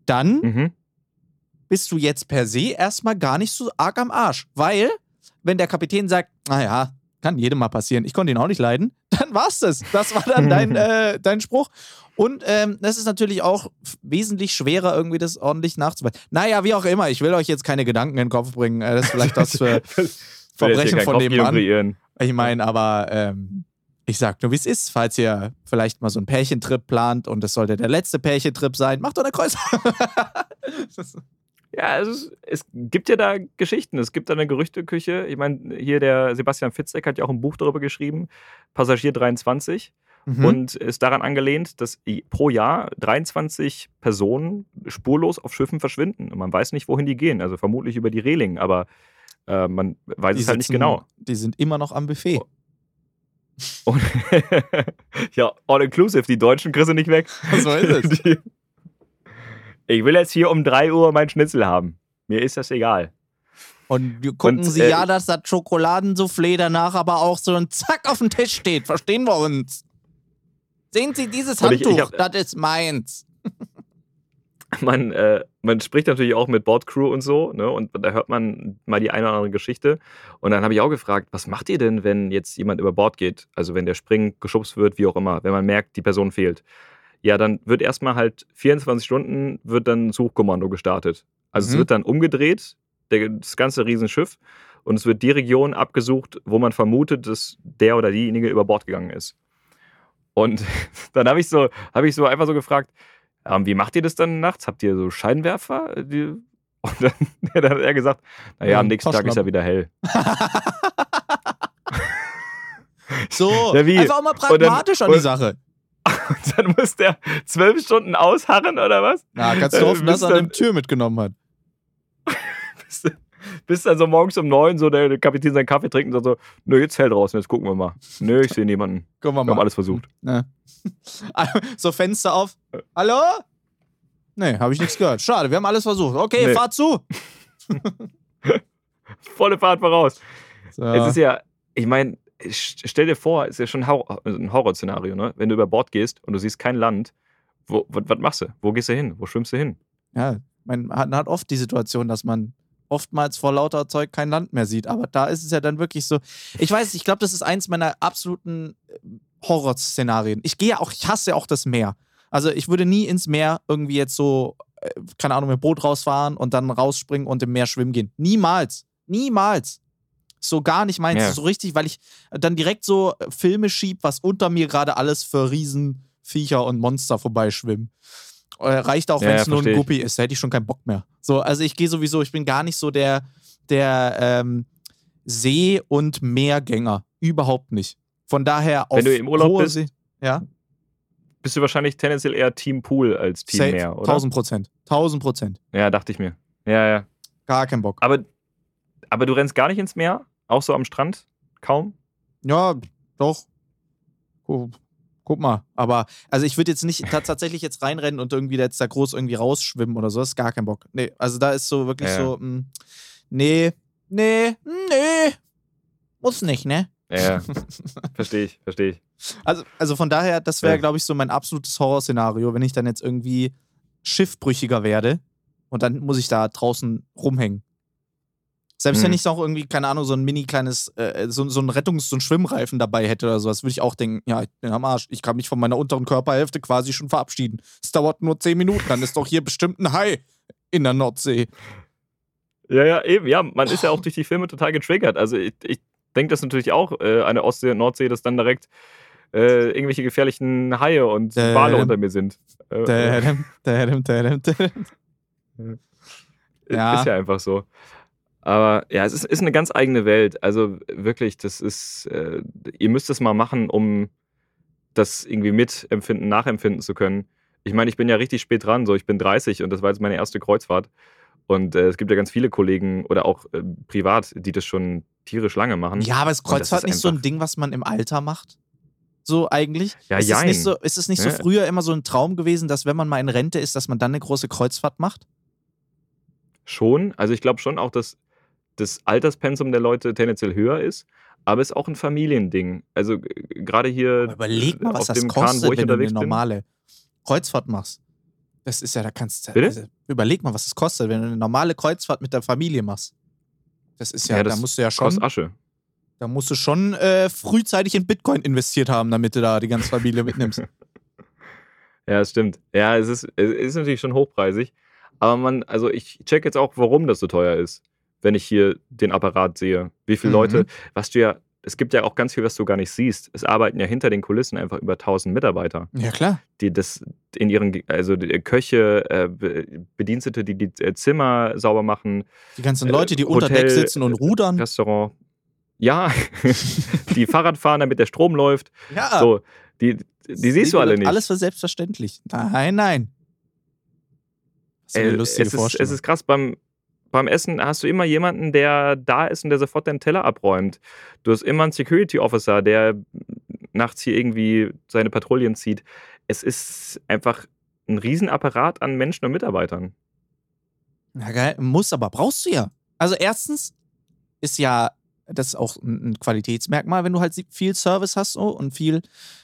dann
Mhm.
bist du jetzt per se erstmal gar nicht so arg am Arsch. Weil, wenn der Kapitän sagt, naja, kann jedem mal passieren, ich konnte ihn auch nicht leiden, dann war's das. Das war dann dein, äh, dein Spruch. Und ähm, das ist natürlich auch wesentlich schwerer, irgendwie das ordentlich nachzuweisen. Naja, wie auch immer, ich will euch jetzt keine Gedanken in den Kopf bringen. Äh, Das ist vielleicht das für Verbrechen von nebenan.
kreieren.
Ich meine, aber ähm, ich sag nur, wie es ist, falls ihr vielleicht mal so einen Pärchentrip plant und es sollte der letzte Pärchentrip sein, macht doch eine Kreuz.
Ja, es, ist, es gibt ja da Geschichten. Es gibt da eine Gerüchteküche. Ich meine, hier der Sebastian Fitzek hat ja auch ein Buch darüber geschrieben, Passagier 23,
Mhm.
und ist daran angelehnt, dass pro Jahr 23 Personen spurlos auf Schiffen verschwinden. Und man weiß nicht, wohin die gehen. Also vermutlich über die Reling, aber äh, man weiß
die
es halt nicht genau.
Die sind immer noch am Buffet.
Und ja, all inclusive, die Deutschen kriegst du nicht weg.
So ist es.
Die, ich will jetzt hier um 3 Uhr mein Schnitzel haben. Mir ist das egal.
Und wir gucken
Und,
Sie
äh,
ja, dass das Schokoladensoufflé danach aber auch so ein Zack auf dem Tisch steht. Verstehen wir uns? Sehen Sie dieses
Und ich- ich
Handtuch?
hab-
das ist meins.
man, äh, man spricht natürlich auch mit Bordcrew und so, ne? Und da hört man mal die eine oder andere Geschichte. Und dann habe ich auch gefragt, was macht ihr denn, wenn jetzt jemand über Bord geht? Also wenn der springt, geschubst wird, wie auch immer, wenn man merkt, die Person fehlt. Ja, dann wird erstmal halt 24 Stunden wird dann ein Suchkommando gestartet. Also es
Mhm.
wird dann umgedreht, der, das ganze Riesenschiff, und es wird die Region abgesucht, wo man vermutet, dass der oder diejenige über Bord gegangen ist. Und dann habe ich so, habe ich so einfach so gefragt, ähm, wie macht ihr das dann nachts? Habt ihr so Scheinwerfer? Die- Und dann, dann hat er gesagt, naja, am nächsten Tag ist ja wieder hell.
So,
Ja,
einfach auch mal
Und dann-
pragmatisch an die Sache.
Und dann muss der zwölf Stunden ausharren oder was?
Na, kannst du
Äh,
hoffen, dass er eine Tür mitgenommen hat.
Bis, bis dann so morgens um neun so der, Kapitän seinen Kaffee trinkt und sagt so, nö, jetzt hell draußen, jetzt gucken wir mal. Nö, ich sehe niemanden.
Gucken wir
Wir haben
mal.
alles versucht.
Ne. so Fenster auf. Hallo? Nee, habe ich nichts gehört. Schade, wir haben alles versucht. Okay,
Nee.
fahr zu.
Volle Fahrt voraus.
So.
Es ist ja, ich meine, stell dir vor, es ist ja schon Hor- ein Horrorszenario, ne? Wenn du über Bord gehst und du siehst kein Land, wo, was, machst du? Wo gehst du hin? Wo schwimmst du hin?
Ja, man hat, oft die Situation, dass man oftmals vor lauter Zeug kein Land mehr sieht. Aber da ist es ja dann wirklich so. Ich weiß, ich glaube, das ist eins meiner absoluten äh, Horrorszenarien. Ich gehe ja auch, ich hasse ja auch das Meer. Also ich würde nie ins Meer irgendwie jetzt so, äh, keine Ahnung, mit Boot rausfahren und dann rausspringen und im Meer schwimmen gehen. Niemals. Niemals. So gar nicht meins.
Ja.
So richtig, weil ich dann direkt so äh, Filme schieb, was unter mir gerade alles für Riesenviecher und Monster vorbeischwimmen. Äh, reicht auch,
Ja,
wenn es
ja,
nur ein. Guppi ist. Da hätte ich schon keinen Bock mehr. So, also ich gehe sowieso, ich bin gar nicht so der, der ähm, See- und Meergänger. Überhaupt nicht. Von daher auf
Wenn du im Urlaub bist,
See, ja,
Bist du wahrscheinlich tendenziell eher Team Pool als Team
safe,
Meer, oder?
1000 Prozent. 1000 Prozent.
Ja, dachte ich mir. Ja, ja.
Gar keinen Bock.
Aber, aber du rennst gar nicht ins Meer? Auch so am Strand? Kaum?
Ja, doch. Gu- Guck mal. Aber, also ich würde jetzt nicht ta- tatsächlich jetzt reinrennen und irgendwie jetzt da groß irgendwie rausschwimmen oder so. Das ist gar kein Bock. Nee, also da ist so wirklich
Ja.
so, mh, nee, nee, nee. Muss nicht, ne?
Ja, ja. verstehe ich, verstehe ich.
Also, also von daher, das wäre,
Ja.
glaube ich, so mein absolutes Horrorszenario, wenn ich dann jetzt irgendwie schiffbrüchiger werde und dann muss ich da draußen rumhängen. Selbst wenn
Mhm.
ich noch irgendwie, keine Ahnung, so ein mini kleines, äh, so, so ein Rettungs-, so ein Schwimmreifen dabei hätte oder sowas, würde ich auch denken, ja, ich bin am Arsch. Ich kann mich von meiner unteren Körperhälfte quasi schon verabschieden. Es dauert nur zehn Minuten, dann ist doch hier bestimmt ein Hai in der Nordsee.
Ja, ja, eben. Ja, man ist ja auch durch die Filme total getriggert. Also ich, ich denke das natürlich auch äh, der Ostsee und Nordsee, dass dann direkt äh, irgendwelche gefährlichen Haie und
Däm.
Wale unter mir sind. Äh, äh,
Dädem, dädem, dädem, dädem. Ja.
Ist ja einfach so. Aber ja, es ist, ist eine ganz eigene Welt. Also wirklich, das ist, äh, ihr müsst es mal machen, um das irgendwie mitempfinden, nachempfinden zu können. Ich meine, ich bin ja richtig spät dran, so ich bin 30 und das war jetzt meine erste Kreuzfahrt. Und äh, es gibt ja ganz viele Kollegen oder auch äh, privat, die das schon tierisch lange machen.
Ja, aber ist Kreuzfahrt
ist
nicht so ein Ding, was man im Alter macht? So eigentlich?
Ja,
ist, es
jein.
nicht so, ist es nicht so
Ja.
früher immer so ein Traum gewesen, dass wenn man mal in Rente ist, dass man dann eine große Kreuzfahrt macht?
Schon. Also ich glaube schon auch, dass das Alterspensum der Leute tendenziell höher ist, aber es ist auch ein Familiending. Also gerade hier
Aber überleg mal, was
auf
das
Kahn,
kostet,
ich
wenn du eine
unterwegs bin.
normale Kreuzfahrt machst. Das ist ja, da kannst du. Also, überleg mal, was es kostet, wenn du eine normale Kreuzfahrt mit der Familie machst. Das ist ja,
Ja,
da
das
musst du ja schon,
Kostet Asche.
da musst du schon äh, frühzeitig in Bitcoin investiert haben, damit du da die ganze Familie mitnimmst.
Ja, es stimmt. Ja, es ist, es ist natürlich schon hochpreisig. Aber man, also ich check jetzt auch, warum das so teuer ist, wenn ich hier den Apparat sehe. Wie viele
Mhm.
Leute, was du ja, es gibt ja auch ganz viel, was du gar nicht siehst. Es arbeiten ja hinter den Kulissen einfach über 1000 Mitarbeiter,
ja, klar.
die das in ihren, also die Köche, äh, Be- Bedienstete, die die äh, Zimmer sauber machen,
Die ganzen
Äh,
Leute, die unter Deck
Hotel,
sitzen und rudern.
Restaurant. Ja, die Fahrrad fahren, damit der Strom läuft.
ja.
So, die, die siehst du alle nicht.
Alles für selbstverständlich. Nein, nein. Das ist eine
Äh,
lustige
es, ist,
Vorstellung.
es ist krass, beim, beim Essen hast du immer jemanden, der da ist und der sofort deinen Teller abräumt. Du hast immer einen Security Officer, der nachts hier irgendwie seine Patrouillen zieht. Es ist einfach ein Riesenapparat an Menschen und Mitarbeitern.
Na geil, muss aber, brauchst du ja. Also erstens ist ja das ist auch ein Qualitätsmerkmal, wenn du halt viel Service hast so, und viel,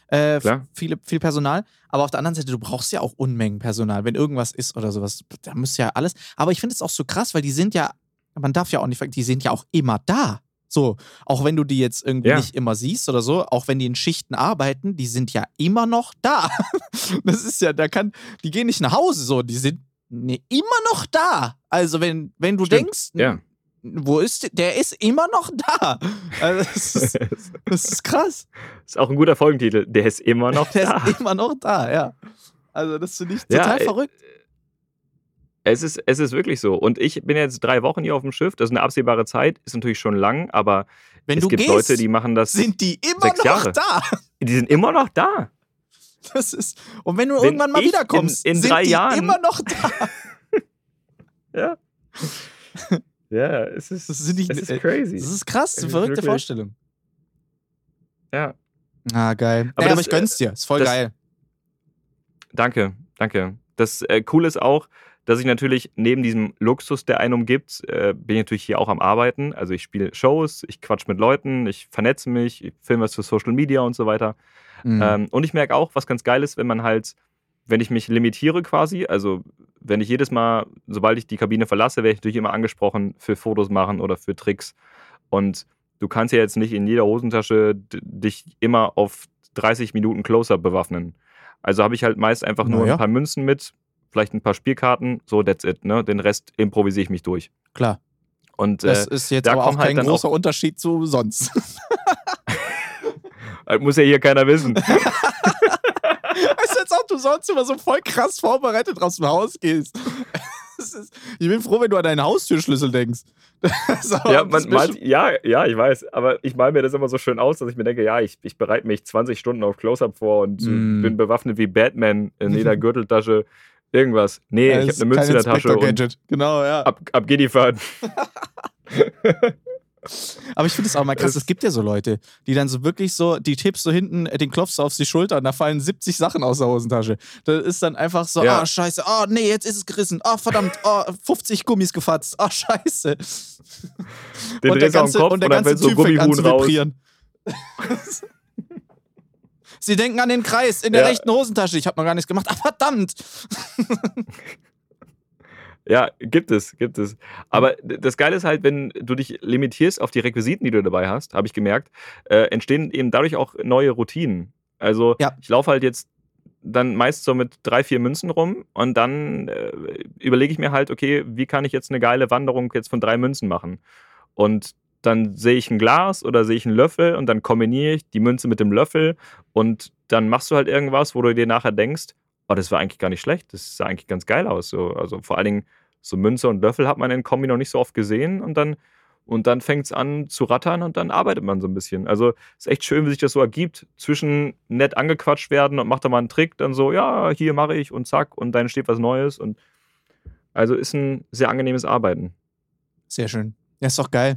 äh, viele, viel Personal. Aber auf der anderen Seite, du brauchst ja auch Unmengen Personal, wenn irgendwas ist oder sowas. Da muss ja alles. Aber ich finde es auch so krass, weil die sind ja, man darf ja auch nicht, die sind ja auch immer da. So, auch wenn du die jetzt irgendwie
Ja.
nicht immer siehst oder so, auch wenn die in Schichten arbeiten, die sind ja immer noch da. Das ist ja, da kann, die gehen nicht nach Hause so, die sind nee, immer noch da. Also wenn, wenn du
Stimmt,
denkst,
Ja.
Wo ist der? Der ist immer noch da. Also das, ist, das ist krass.
ist auch ein guter Folgentitel. Der ist immer noch
Der
da.
ist immer noch da, ja. Also das finde ich
Ja,
total
äh,
verrückt.
Es ist, es ist wirklich so. Und ich bin jetzt drei Wochen hier auf dem Schiff. Das ist eine absehbare Zeit. Ist natürlich schon lang, aber
Wenn
es
du
gibt
gehst,
Leute, die machen das.
sind die immer
sechs
noch
Jahre.
da.
Die sind immer noch da.
Das ist, und wenn du
Wenn
irgendwann mal wiederkommst,
in- in
sind
drei
die
Jahren-
immer noch da.
Ja. Ja, es ist,
Das, die,
es ist
äh,
crazy.
das ist krass, eine verrückte
wirklich-
Vorstellung.
ja.
Ah, geil.
Aber
Aber, ja, aber
das,
ich gönn's dir. Ist voll
das-
geil.
Danke, danke. Das äh, Coole ist auch, dass ich natürlich neben diesem Luxus, der einen umgibt, äh, bin ich natürlich hier auch am Arbeiten. Also ich spiele Shows, ich quatsch mit Leuten, ich vernetze mich, ich filme was für Social Media und so weiter.
Mhm.
Ähm, und ich merke auch, was ganz geil ist, wenn man halt, wenn ich mich limitiere quasi, also wenn ich jedes Mal, sobald ich die Kabine verlasse, werde ich natürlich immer angesprochen für Fotos machen oder für Tricks. Und du kannst ja jetzt nicht in jeder Hosentasche dich immer auf 30 Minuten Close-Up bewaffnen. Also habe ich halt meist einfach nur
Naja.
ein paar Münzen mit, vielleicht ein paar Spielkarten, so that's it. Ne? Den Rest improvisiere ich mich durch.
Klar.
Und
Das
äh,
ist jetzt
da
aber auch
halt
kein
dann
großer
auch-
Unterschied zu sonst.
äh, muss ja hier keiner wissen.
du sonst immer so voll krass vorbereitet aus dem Haus gehst. Ist, ich bin froh, wenn du an deinen Haustürschlüssel denkst.
Ja, man, malt, ja, ja, ich weiß. Aber ich male mir das immer so schön aus, dass ich mir denke, ja, ich, ich bereite mich 20 Stunden auf Close-Up vor und
Mm.
bin bewaffnet wie Batman in jeder Gürteltasche. Irgendwas. Nee,
Ja,
ich habe eine Münze in der Tasche und.
Genau, ja.
ab, ab geht die Fahrt.
Aber ich finde es auch mal krass,
Es-
gibt ja so Leute, die dann so wirklich so, die tippst so hinten, äh, den klopfst du auf die Schulter und da fallen 70 Sachen aus der Hosentasche. Das ist dann einfach so, ah,
Ja.
scheiße, ah, nee, jetzt ist es gerissen, ah, verdammt, ah, 50 Gummis gefatzt, ah, scheiße.
Den
und der ganze,
Kopf
und der ganze
fällt so
Typ fängt an zu
raus.
vibrieren. Sie denken an den Kreis in der
Ja.
rechten Hosentasche. Ich habe noch gar nichts gemacht. Ah, verdammt.
Ja, gibt es, gibt es. Aber d- das Geile ist halt, wenn du dich limitierst auf die Requisiten, die du dabei hast, habe ich gemerkt, äh, entstehen eben dadurch auch neue Routinen. Also
Ja.
ich laufe halt jetzt dann meist so mit drei, vier Münzen rum und dann äh, überlege ich mir halt, okay, wie kann ich jetzt eine geile Wanderung jetzt von drei Münzen machen? Und dann sehe ich ein Glas oder sehe ich einen Löffel und dann kombiniere ich die Münze mit dem Löffel und dann machst du halt irgendwas, wo du dir nachher denkst, oh, das war eigentlich gar nicht schlecht, das sah eigentlich ganz geil aus. So, also vor allen Dingen so Münze und Löffel hat man in Kombi noch nicht so oft gesehen und dann und dann fängt es an zu rattern und dann arbeitet man so ein bisschen. Also ist echt schön, wie sich das so ergibt. Zwischen nett angequatscht werden und macht da mal einen Trick, dann so, ja, hier mache ich und zack, und dann steht was Neues. Und also ist ein sehr angenehmes Arbeiten.
Sehr schön. Ja, ist doch geil.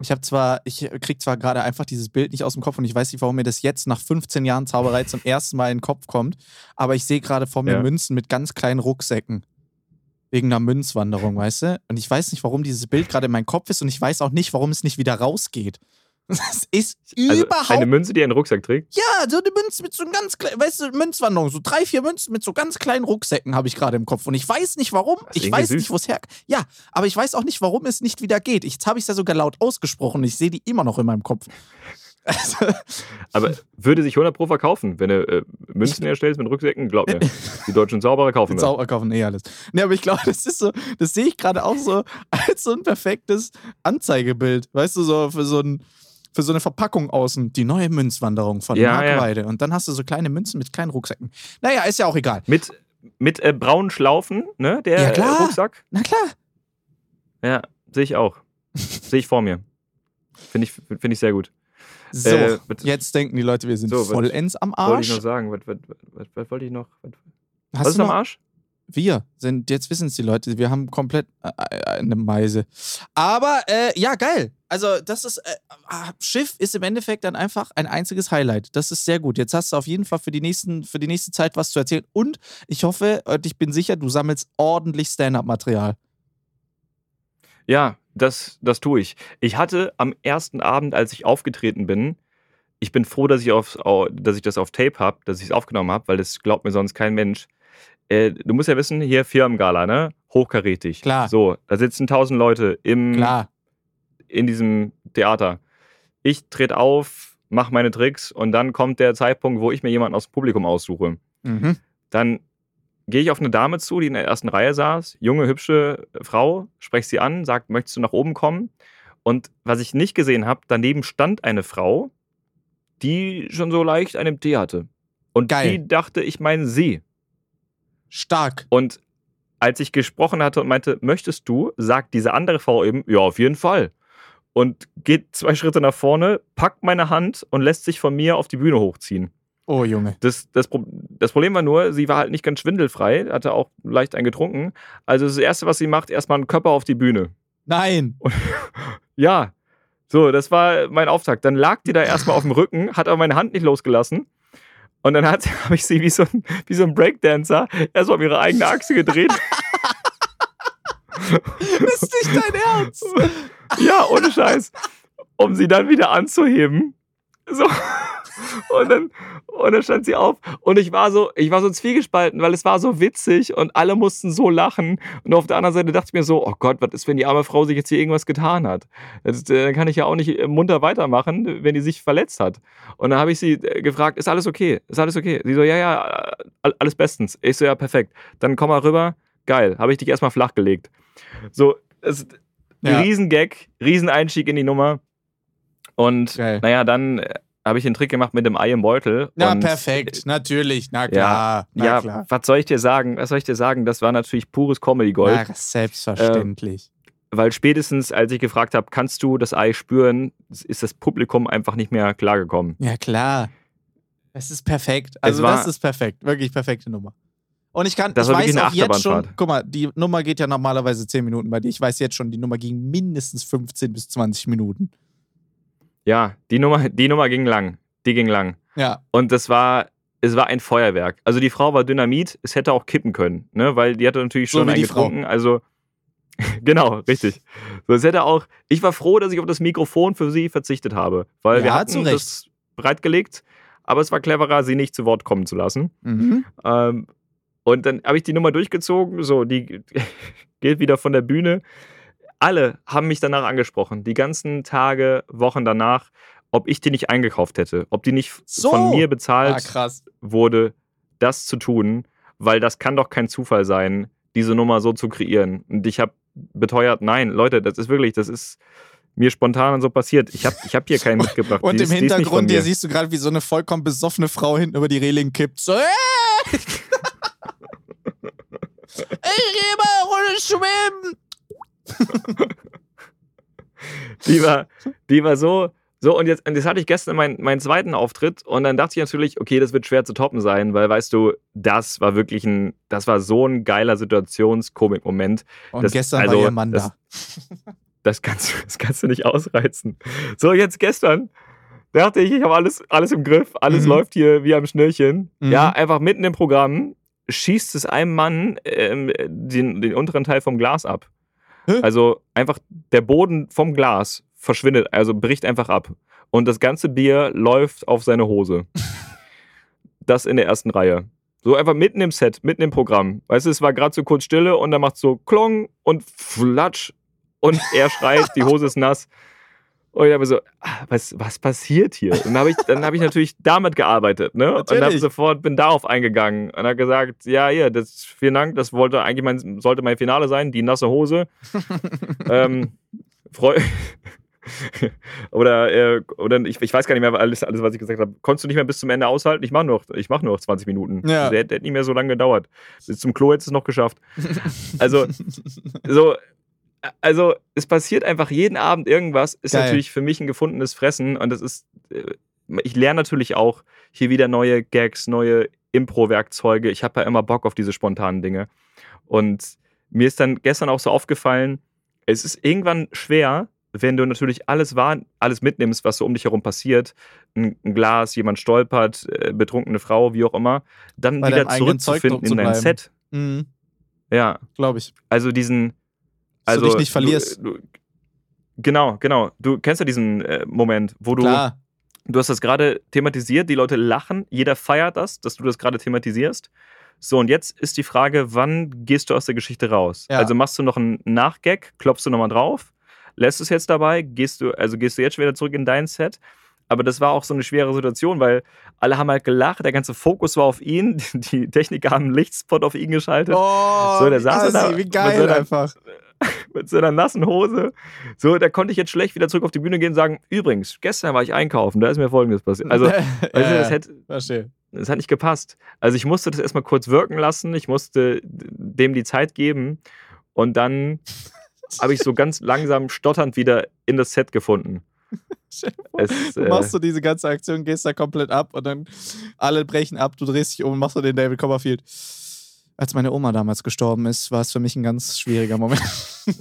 Ich habe zwar, ich krieg zwar gerade einfach dieses Bild nicht aus dem Kopf und ich weiß nicht, warum mir das jetzt nach 15 Jahren Zauberei zum ersten Mal in den Kopf kommt, aber ich sehe gerade vor mir
Ja.
Münzen mit ganz kleinen Rucksäcken. Wegen einer Münzwanderung, weißt du? Und ich weiß nicht, warum dieses Bild gerade in meinem Kopf ist und ich weiß auch nicht, warum es nicht wieder rausgeht. Das ist
Also
überhaupt
eine Münze, die einen Rucksack trägt.
ja, so eine Münze mit so einem ganz kleinen, weißt du, Münzwanderung, so drei, vier Münzen mit so ganz kleinen Rucksäcken habe ich gerade im Kopf. Und ich weiß nicht warum. Ich weiß
süß.
nicht, wo es her. Ja, aber ich weiß auch nicht, warum es nicht wieder geht. Jetzt habe ich es ja sogar laut ausgesprochen ich sehe die immer noch in meinem Kopf. Also,
Aber würde sich 100 Pro verkaufen, wenn du äh, Münzen herstellst mit Rücksäcken? Glaub mir, die deutschen Zauberer kaufen das.
Zauber kaufen eh alles. Nee, aber ich glaube, das ist so, das sehe ich gerade auch so als so ein perfektes Anzeigebild. Weißt du, so für so ein. Für so eine Verpackung außen, die neue Münzwanderung von
Ja,
Mark
ja.
Und dann hast du so kleine Münzen mit kleinen Rucksäcken. Naja, ist ja auch egal.
Mit, mit äh, braunen Schlaufen, ne? Der
Ja, klar.
Äh, Rucksack.
Na klar.
Ja, sehe ich auch. sehe ich vor mir. Finde ich, find ich sehr gut.
So,
Äh,
jetzt denken die Leute, wir sind
So,
vollends am
Was wollte ich
Arsch.
noch sagen? Was, was, was, was wollte ich noch?
Hast
was ist
du
am
noch?
Arsch?
Wir sind, jetzt wissen es die Leute, wir haben komplett äh, äh, eine Meise. Aber äh, ja, geil. Also, das ist, äh, ah, Schiff ist im Endeffekt dann einfach ein einziges Highlight. Das ist sehr gut. Jetzt hast du auf jeden Fall für die, nächsten, für die nächste Zeit was zu erzählen. Und ich hoffe ich bin sicher, du sammelst ordentlich Stand-up-Material.
Ja, das, das tue ich. Ich hatte am ersten Abend, als ich aufgetreten bin, ich bin froh, dass ich, auf, au- dass ich das auf Tape habe, dass ich es aufgenommen habe, weil das glaubt mir sonst kein Mensch. Äh, du musst ja wissen, hier Firmengala, ne? Hochkarätig.
Klar.
So, da sitzen tausend Leute im,
Klar.
in diesem Theater. Ich trete auf, mache meine Tricks und dann kommt der Zeitpunkt, wo ich mir jemanden aus dem Publikum aussuche.
Mhm.
Dann gehe ich auf eine Dame zu, die in der ersten Reihe saß, junge, hübsche Frau, spreche sie an, sagt, möchtest du nach oben kommen? Und was ich nicht gesehen habe, daneben stand eine Frau, die schon so leicht einen Tee hatte. Und
Geil.
die dachte, ich meine sie.
Stark.
Und als ich gesprochen hatte und meinte, möchtest du, sagt diese andere Frau eben, ja, auf jeden Fall. Und geht zwei Schritte nach vorne, packt meine Hand und lässt sich von mir auf die Bühne hochziehen.
Oh, Junge.
Das, das, das Problem war nur, sie war halt nicht ganz schwindelfrei, hatte auch leicht einen getrunken. Also das Erste, was sie macht, erstmal einen Körper auf die Bühne.
Nein.
Ja, so, das war mein Auftakt. Dann lag die da erstmal auf dem Rücken, hat aber meine Hand nicht losgelassen. Und dann hat- habe ich sie wie so ein, wie so ein Breakdancer erstmal um ihre eigene Achse gedreht.
Ist nicht dein Ernst.
ja, ohne Scheiß. Um sie dann wieder anzuheben. So. Und dann, und dann stand sie auf und ich war so, ich war so zwiegespalten, weil es war so witzig und alle mussten so lachen. Und auf der anderen Seite dachte ich mir so, oh Gott, was ist, wenn die arme Frau sich jetzt hier irgendwas getan hat? Das, äh, dann kann ich ja auch nicht äh, munter weitermachen, wenn die sich verletzt hat. Und dann habe ich sie äh, gefragt, ist alles okay? Ist alles okay? Sie so, ja, ja, alles bestens. Ich so, ja, perfekt. Dann komm mal rüber. Geil. Habe ich dich erstmal flach gelegt. So, es,
Ja.
Riesengag, Rieseneinstieg in die Nummer. Und
Geil.
naja, dann äh, habe ich den Trick gemacht mit dem Ei im Beutel.
Na, perfekt. Natürlich. Na klar. Na
ja,
klar.
was soll ich dir sagen? Was soll ich dir sagen? Das war natürlich pures Comedy-Gold.
Selbstverständlich.
Weil spätestens, als ich gefragt habe, kannst du das Ei spüren, ist das Publikum einfach nicht mehr klargekommen.
Ja, klar. Es ist perfekt. Also,
war-
das ist perfekt. Wirklich perfekte Nummer. Und ich kann,
Das
ich weiß auch jetzt schon, guck mal, die Nummer geht ja normalerweise 10 Minuten bei dir. Ich weiß jetzt schon, die Nummer ging mindestens 15 bis 20 Minuten.
Ja, die Nummer, die Nummer ging lang. Die ging lang.
Ja,
Und das war, es war ein Feuerwerk. Also die Frau war Dynamit, es hätte auch kippen können, ne? Weil die hatte natürlich
So
schon
wie
einen getrunken. Also genau, richtig. So, es hätte auch. Ich war froh, dass ich auf das Mikrofon für sie verzichtet habe, weil wir
Ja,
hatten
zu Recht.
das bereitgelegt, aber es war cleverer, sie nicht zu Wort kommen zu lassen.
mhm.
Ähm, und dann habe ich die Nummer durchgezogen, so, die geht wieder von der Bühne. Alle haben mich danach angesprochen, die ganzen Tage, Wochen danach, ob ich die nicht eingekauft hätte, ob die nicht
So.
von mir
ah,
bezahlt
krass.
wurde, das zu tun, weil das kann doch kein Zufall sein, diese Nummer so zu kreieren. Und ich habe beteuert, nein, Leute, das ist wirklich, das ist mir spontan so passiert. Ich habe ich hab hier keinen mitgebracht.
Und
Die
im
ist-
Hintergrund, hier siehst du gerade, wie so eine vollkommen besoffene Frau hinten über die Reling kippt. So, äh! ich geh mal Runde schwimmen.
die war, die war so, so und jetzt, und jetzt hatte ich gestern meinen, meinen zweiten Auftritt und dann dachte ich natürlich, okay, das wird schwer zu toppen sein, weil weißt du, das war wirklich ein, das war so ein geiler Situationskomik-Moment.
Und
Das-
gestern
also,
war ihr Mann
das-
da.
Das kannst, du- das kannst du nicht ausreizen. So, jetzt gestern dachte ich, ich habe alles, alles im Griff, alles
Mhm.
läuft hier wie am Schnürchen.
Mhm.
Ja, einfach mitten im Programm schießt es einem Mann ähm, den, den unteren Teil vom Glas ab.
Hä?
Also einfach der Boden vom Glas verschwindet, also bricht einfach ab. Und das ganze Bier läuft auf seine Hose. das in der ersten Reihe. So einfach mitten im Set, mitten im Programm. Weißt du, es war gerade so kurz Stille und dann macht so Klong und Flatsch und er schreit, die Hose ist nass. Und ich habe so, ah, was, was passiert hier? Und dann habe ich, dann hab ich natürlich damit gearbeitet, ne? Und habe
Natürlich.
sofort, bin darauf eingegangen und habe gesagt, ja, hier, das, vielen Dank, das wollte eigentlich mein, sollte mein Finale sein, die nasse Hose. ähm, freu oder, äh, oder ich, ich weiß gar nicht mehr alles, alles, was ich gesagt habe. Konntest du nicht mehr bis zum Ende aushalten? Ich mache nur, noch- ich mach nur noch 20 Minuten.
Ja.
Der, der hat nicht mehr so lange gedauert. Bis zum Klo hättest du es noch geschafft. Also, so, also es passiert einfach jeden Abend irgendwas. Ist
Geil.
natürlich für mich ein gefundenes Fressen und das ist, äh, ich lerne natürlich auch hier wieder neue Gags, neue Impro-Werkzeuge. Ich habe ja immer Bock auf diese spontanen Dinge. Und mir ist dann gestern auch so aufgefallen, es ist irgendwann schwer, wenn du natürlich alles wahr, alles mitnimmst, was so um dich herum passiert, ein, Glas, jemand stolpert, äh, betrunkene Frau, wie auch immer, dann
Bei
wieder zurückzufinden
zu
in dein. Set.
mhm,
Ja,
Glaube ich.
also diesen. Also
du dich nicht verlierst.
Du, du, genau, genau. Du kennst ja diesen äh, Moment, wo du.
Klar.
Du hast das gerade thematisiert, die Leute lachen, jeder feiert das, dass du das gerade thematisierst. So, und jetzt ist die Frage, wann gehst du aus der Geschichte raus?
Ja.
Also machst du noch einen Nachgag, klopfst du nochmal drauf, lässt es jetzt dabei, gehst du, also gehst du jetzt wieder zurück in dein Set. Aber das war auch so eine schwere Situation, weil alle haben halt gelacht, der ganze Fokus war auf ihn, die Techniker haben einen Lichtspot auf ihn geschaltet.
Oh,
So, der saß da
wie geil
seiner-
einfach.
mit seiner nassen Hose. So, da konnte ich jetzt schlecht wieder zurück auf die Bühne gehen und sagen, übrigens, gestern war ich einkaufen, da ist mir folgendes passiert. Also, weißt du, das, hätte,
verstehe.
das hat nicht gepasst. Also ich musste das erstmal kurz wirken lassen, ich musste dem die Zeit geben und dann habe ich so ganz langsam stotternd wieder in das Set gefunden. Es,
Du
äh,
machst so diese ganze Aktion, gehst da komplett ab und dann alle brechen ab, du drehst dich um und machst so den David Copperfield. Als meine Oma damals gestorben ist, war es für mich ein ganz schwieriger Moment.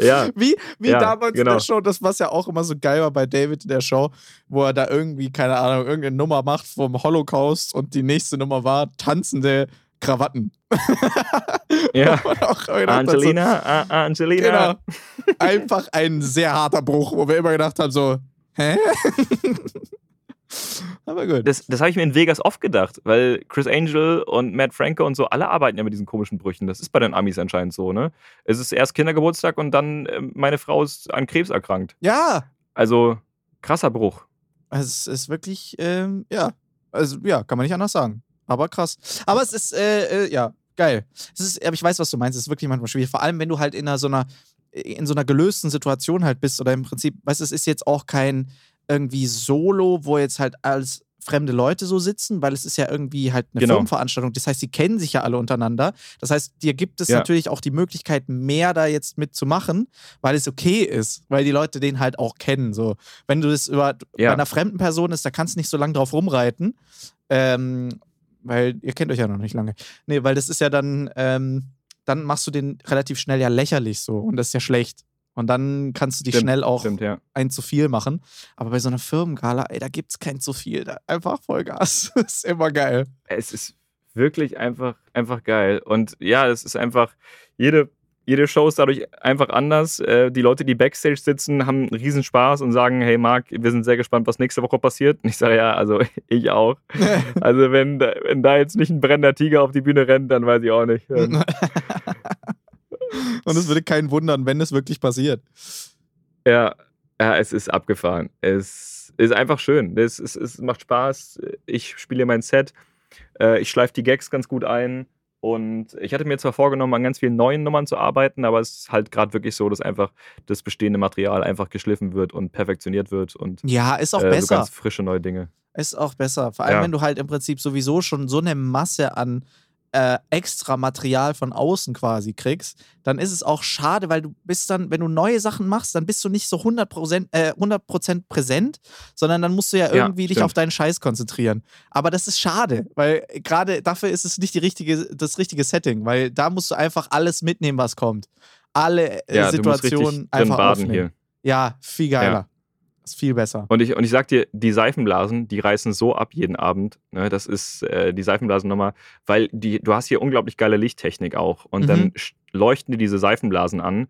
ja,
Wie, wie
Ja,
damals in
genau.
der Show, das was ja auch immer so geil war bei David in der Show, wo er da irgendwie, keine Ahnung, irgendeine Nummer macht vom Holocaust und die nächste Nummer war tanzende Krawatten.
ja.
So,
Angelina, A- Angelina.
Genau. Einfach ein sehr harter Bruch, wo wir immer gedacht haben, so, hä? Aber gut.
Das, das habe ich mir in Vegas oft gedacht, weil Chris Angel und Matt Franco und so, alle arbeiten ja mit diesen komischen Brüchen. Das ist bei den Amis anscheinend so, ne? Es ist erst Kindergeburtstag und dann äh, meine Frau ist an Krebs erkrankt.
Ja,
Also krasser Bruch.
es ist wirklich, ähm, ja, also ja, kann man nicht anders sagen. Aber krass. Aber es ist, äh, äh, ja, geil. Es ist, aber ich weiß, was du meinst. Es ist wirklich manchmal schwierig. Vor allem, wenn du halt in einer so einer, in so einer gelösten Situation halt bist oder im Prinzip, weißt du, es ist jetzt auch kein irgendwie Solo, wo jetzt halt als fremde Leute so sitzen, weil es ist ja irgendwie halt eine
Genau.
Firmenveranstaltung. Das heißt, sie kennen sich ja alle untereinander. Das heißt, dir gibt es
Ja.
natürlich auch die Möglichkeit, mehr da jetzt mitzumachen, weil es okay ist, weil die Leute den halt auch kennen. So, wenn du das über
Ja.
bei einer fremden Person ist, da kannst du nicht so lange drauf rumreiten. Ähm, weil ihr kennt euch ja noch nicht lange. Nee, weil das ist ja dann, ähm, dann machst du den relativ schnell ja lächerlich so und das ist ja schlecht. Und dann kannst du dich
Stimmt,
schnell auch
Stimmt, ja.
ein zu viel machen. Aber bei so einer Firmengala, ey, da gibt's kein zu viel. Da einfach Vollgas. Das ist immer geil.
Es ist wirklich einfach, einfach geil. Und ja, es ist einfach, jede, jede Show ist dadurch einfach anders. Äh, die Leute, die Backstage sitzen, haben einen Riesenspaß und sagen, hey Marc, wir sind sehr gespannt, was nächste Woche passiert. Und ich sage, ja, also ich auch. Also wenn, wenn da jetzt nicht ein brennender Tiger auf die Bühne rennt, dann weiß ich auch nicht.
Und es würde keinen wundern, wenn es wirklich passiert.
Ja, ja, es ist abgefahren. Es ist einfach schön. Es, es, es macht Spaß. Ich spiele mein Set. Äh, Ich schleife die Gags ganz gut ein. Und ich hatte mir zwar vorgenommen, an ganz vielen neuen Nummern zu arbeiten, aber es ist halt gerade wirklich so, dass einfach das bestehende Material einfach geschliffen wird und perfektioniert wird und
Ja, ist auch
äh, so
besser.
ganz frische neue Dinge.
Ist auch besser. Vor allem,
Ja.
wenn du halt im Prinzip sowieso schon so eine Masse an äh, extra Material von außen quasi kriegst, dann ist es auch schade, weil du bist dann, wenn du neue Sachen machst, dann bist du nicht so 100%, äh, 100 präsent, sondern dann musst du ja
Ja,
irgendwie dich
stimmt.
auf deinen Scheiß konzentrieren. Aber das ist schade, weil gerade dafür ist es nicht die richtige, das richtige Setting, weil da musst du einfach alles mitnehmen, was kommt. Alle äh,
Ja,
Situationen einfach aufnehmen.
hier.
Ja, viel geiler. Ist viel besser.
Und ich, und ich sag dir, die Seifenblasen, die reißen so ab jeden Abend. Ne? Das ist äh, die Seifenblasennummer, weil die, du hast hier unglaublich geile Lichttechnik auch. Und
Mhm.
dann leuchten dir diese Seifenblasen an.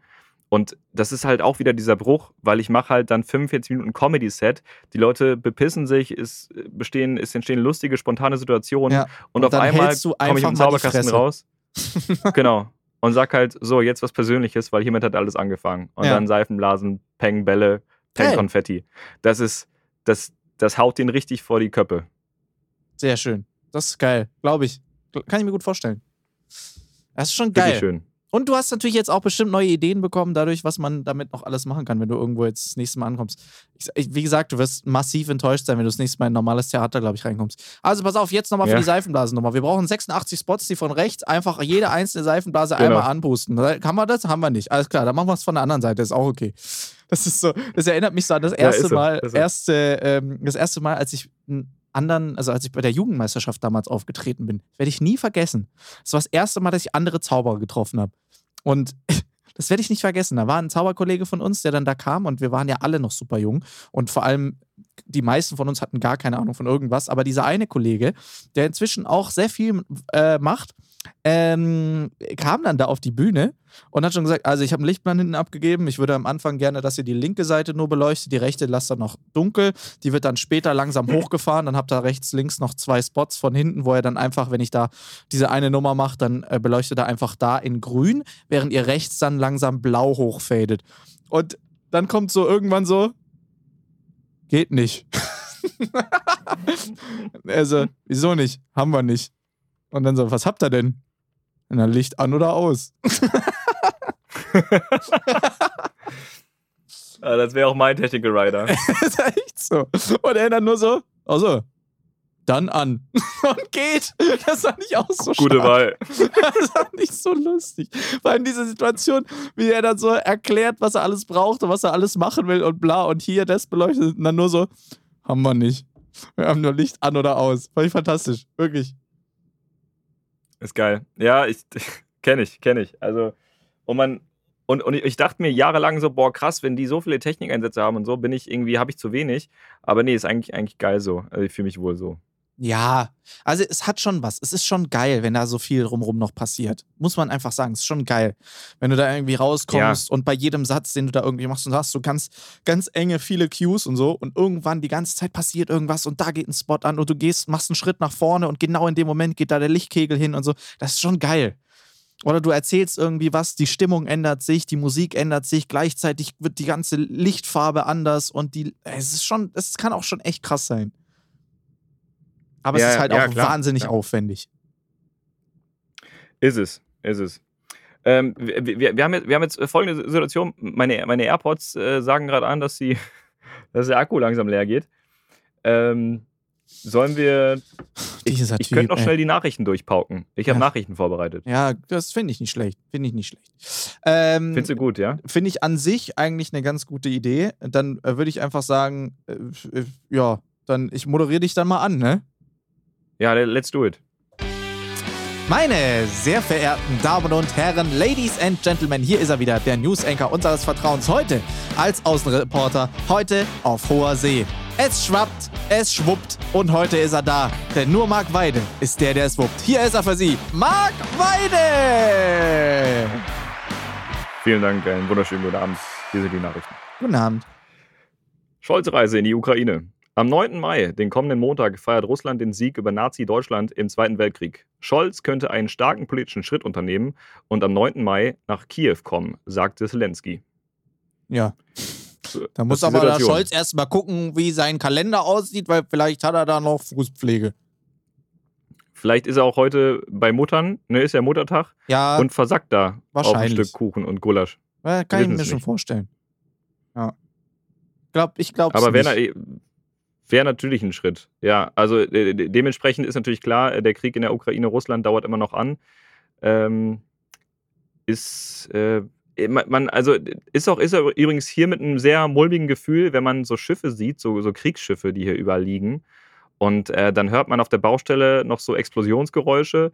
Und das ist halt auch wieder dieser Bruch, weil ich mache halt dann 45 Minuten Comedy-Set. Die Leute bepissen sich, es, bestehen, es entstehen lustige, spontane Situationen.
Ja.
Und,
Und
auf einmal komme ich im Zauberkasten raus. genau. Und sag halt, so, jetzt was Persönliches, weil hiermit hat alles angefangen. Und
Ja.
dann Seifenblasen, Peng, Bälle, Peng,
Geil.
Konfetti. Das ist, das, das haut den richtig vor die Köppe.
Sehr schön. Das ist geil, glaube ich. Kann ich mir gut vorstellen. Das ist schon geil.
schön.
Und du hast natürlich jetzt auch bestimmt neue Ideen bekommen, dadurch, was man damit noch alles machen kann, wenn du irgendwo jetzt das nächste Mal ankommst. Ich, wie gesagt, du wirst massiv enttäuscht sein, wenn du das nächste Mal in ein normales Theater, glaube ich, reinkommst. Also pass auf, jetzt nochmal für
Ja.
die Seifenblasennummer. Wir brauchen 86 Spots, die von rechts einfach jede einzelne Seifenblase
Genau.
einmal anpusten. Kann man das? Haben wir nicht. Alles klar, dann machen wir es von der anderen Seite, ist auch okay. Das ist so, das erinnert mich so an das
Ja,
erste
so,
Mal,
so.
erste, ähm, das erste Mal, als ich einen anderen, also als ich bei der Jugendmeisterschaft damals aufgetreten bin, werde ich nie vergessen. Das war das erste Mal, dass ich andere Zauberer getroffen habe. Und das werde ich nicht vergessen. Da war ein Zauberkollege von uns, der dann da kam und wir waren ja alle noch super jung. Und vor allem die meisten von uns hatten gar keine Ahnung von irgendwas. Aber dieser eine Kollege, der inzwischen auch sehr viel äh, macht, ähm, kam dann da auf die Bühne und hat schon gesagt, also ich habe einen Lichtplan hinten abgegeben. Ich würde am Anfang gerne, dass ihr die linke Seite nur beleuchtet, die rechte lasst dann noch dunkel. Die wird dann später langsam hochgefahren. Dann habt ihr rechts, links noch zwei Spots von hinten, wo er dann einfach, wenn ich da diese eine Nummer mache, dann äh, beleuchtet er einfach da in grün, während ihr rechts dann langsam blau hochfadet. Und dann kommt so irgendwann so, geht nicht. also, wieso nicht? Haben wir nicht. Und dann so, was habt ihr denn? Und dann Licht an oder aus.
Ah, das wäre auch mein Technical Rider.
das ist echt so. Und er dann nur so, also, dann an. Und geht. Das war nicht auch so
Gute. Wahl.
Das war nicht so lustig. Vor allem diese Situation, wie er dann so erklärt, was er alles braucht und was er alles machen will und bla und hier das beleuchtet und dann nur so, haben wir nicht. Wir haben nur Licht an oder aus. Fand ich fantastisch. Wirklich.
Ist geil. Ja, ich kenne ich, kenne ich. Also, und man, und, und ich dachte mir jahrelang so, boah, krass, wenn die so viele Technikeinsätze haben und so, bin ich irgendwie, habe ich zu wenig. Aber nee, ist eigentlich, eigentlich geil so. Also ich fühle mich wohl so.
Ja, also es hat schon was. Es ist schon geil, wenn da so viel rumrum noch passiert. Muss man einfach sagen. Es ist schon geil. Wenn du da irgendwie rauskommst und bei jedem Satz, den du da irgendwie machst, und du hast so ganz, ganz enge, viele Cues und so und irgendwann die ganze Zeit passiert irgendwas und da geht ein Spot an und du gehst, machst einen Schritt nach vorne und genau in dem Moment geht da der Lichtkegel hin und so. Das ist schon geil. Oder du erzählst irgendwie was, die Stimmung ändert sich, die Musik ändert sich, gleichzeitig wird die ganze Lichtfarbe anders und die, es ist schon, es kann auch schon echt krass sein. Aber
Ja,
es ist halt
ja,
auch
klar,
wahnsinnig
klar.
aufwendig.
Ist es, ist es. Ähm, wir, wir, wir, haben jetzt, wir haben jetzt folgende Situation. Meine, meine AirPods äh, sagen gerade an, dass, sie, dass der Akku langsam leer geht. Ähm, sollen wir. Ich, ich
Typ,
könnte noch schnell die Nachrichten durchpauken. Ich habe
Ja.
Nachrichten vorbereitet.
Ja, das finde ich nicht schlecht. Finde ich nicht schlecht. Ähm,
Findest du gut, ja?
Finde ich an sich eigentlich eine ganz gute Idee. Dann äh, würde ich einfach sagen, äh, äh, ja, dann ich moderiere dich dann mal an, ne?
Ja, let's do it.
Meine sehr verehrten Damen und Herren, Ladies and Gentlemen, hier ist er wieder, der News Anchor unseres Vertrauens. Heute als Außenreporter, heute auf hoher See. Es schwappt, es schwuppt und heute ist er da. Denn nur Marc Weide ist der, der es wuppt. Hier ist er für Sie, Marc Weide!
Vielen Dank, einen wunderschönen guten Abend. Hier sind die Nachrichten.
Guten Abend.
Scholz-Reise in die Ukraine. Am 9. Mai, den kommenden Montag, feiert Russland den Sieg über Nazi-Deutschland im Zweiten Weltkrieg. Scholz könnte einen starken politischen Schritt unternehmen und am 9. Mai nach Kiew kommen, sagte Zelensky.
Ja, da muss aber der. Scholz erst mal gucken, wie sein Kalender aussieht, weil vielleicht hat er da noch Fußpflege.
Vielleicht ist er auch heute bei Muttern, ne, ist ja Muttertag,
Ja,
und versackt da auf ein. Stück Kuchen und Gulasch.
äh, kann ich mir
es
schon vorstellen. Ja. Glaub, ich glaube
Aber wäre
nicht.
Wär natürlich ein Schritt. Ja, also äh, de- dementsprechend ist natürlich klar, äh, der Krieg in der Ukraine, Russland dauert immer noch an. Ähm, ist, äh, man, also ist auch, ist übrigens hier mit einem sehr mulmigen Gefühl, wenn man so Schiffe sieht, so, so Kriegsschiffe, die hier überall liegen. Und äh, dann hört man auf der Baustelle noch so Explosionsgeräusche.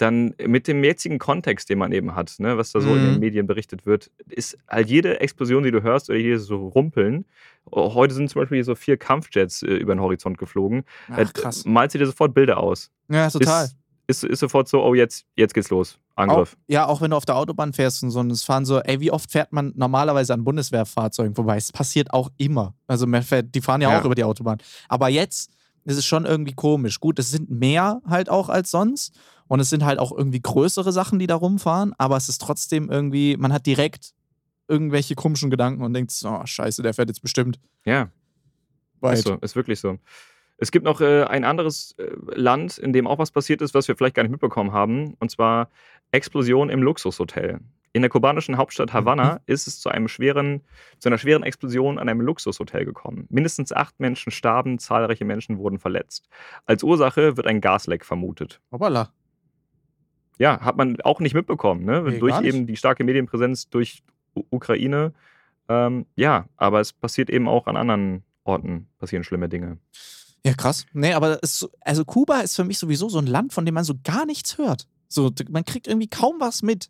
Dann mit dem jetzigen Kontext, den man eben hat, ne, was da so in den
Mhm.
Medien berichtet wird, ist halt jede Explosion, die du hörst oder jedes so Rumpeln. oh, Heute sind zum Beispiel so vier Kampfjets äh, über den Horizont geflogen. Äh,
Ach, krass.
Malst du dir sofort Bilder aus.
Ja, total.
Ist, ist, ist sofort so, oh, jetzt, jetzt geht's los.
Auch,
Angriff.
ja, auch wenn du auf der Autobahn fährst und so, und es fahren so, ey, wie oft fährt man normalerweise an Bundeswehrfahrzeugen vorbei? Es passiert auch immer. Also fährt, die fahren ja,
Ja.
auch über die Autobahn. Aber jetzt ist es schon irgendwie komisch. Gut, es sind mehr halt auch als sonst. Und es sind halt auch irgendwie größere Sachen, die da rumfahren, aber es ist trotzdem irgendwie, man hat direkt irgendwelche komischen Gedanken und denkt, oh, scheiße, der fährt jetzt bestimmt
Ja,
weit.
ist so, ist wirklich so. Es gibt noch äh, ein anderes äh, Land, in dem auch was passiert ist, was wir vielleicht gar nicht mitbekommen haben, und zwar Explosion im Luxushotel. In der kubanischen Hauptstadt Havanna ist es zu, einem schweren, zu einer schweren Explosion an einem Luxushotel gekommen. Mindestens acht Menschen starben, zahlreiche Menschen wurden verletzt. Als Ursache wird ein Gasleck vermutet.
Hoppala.
Ja, hat man auch nicht mitbekommen, ne?
Nee,
durch eben die starke Medienpräsenz durch U Ukraine. Ähm, ja, aber es passiert eben auch an anderen Orten, passieren schlimme Dinge.
Ja, krass. Nee, aber es, also Kuba ist für mich sowieso so ein Land, von dem man so gar nichts hört. So, man kriegt irgendwie kaum was mit.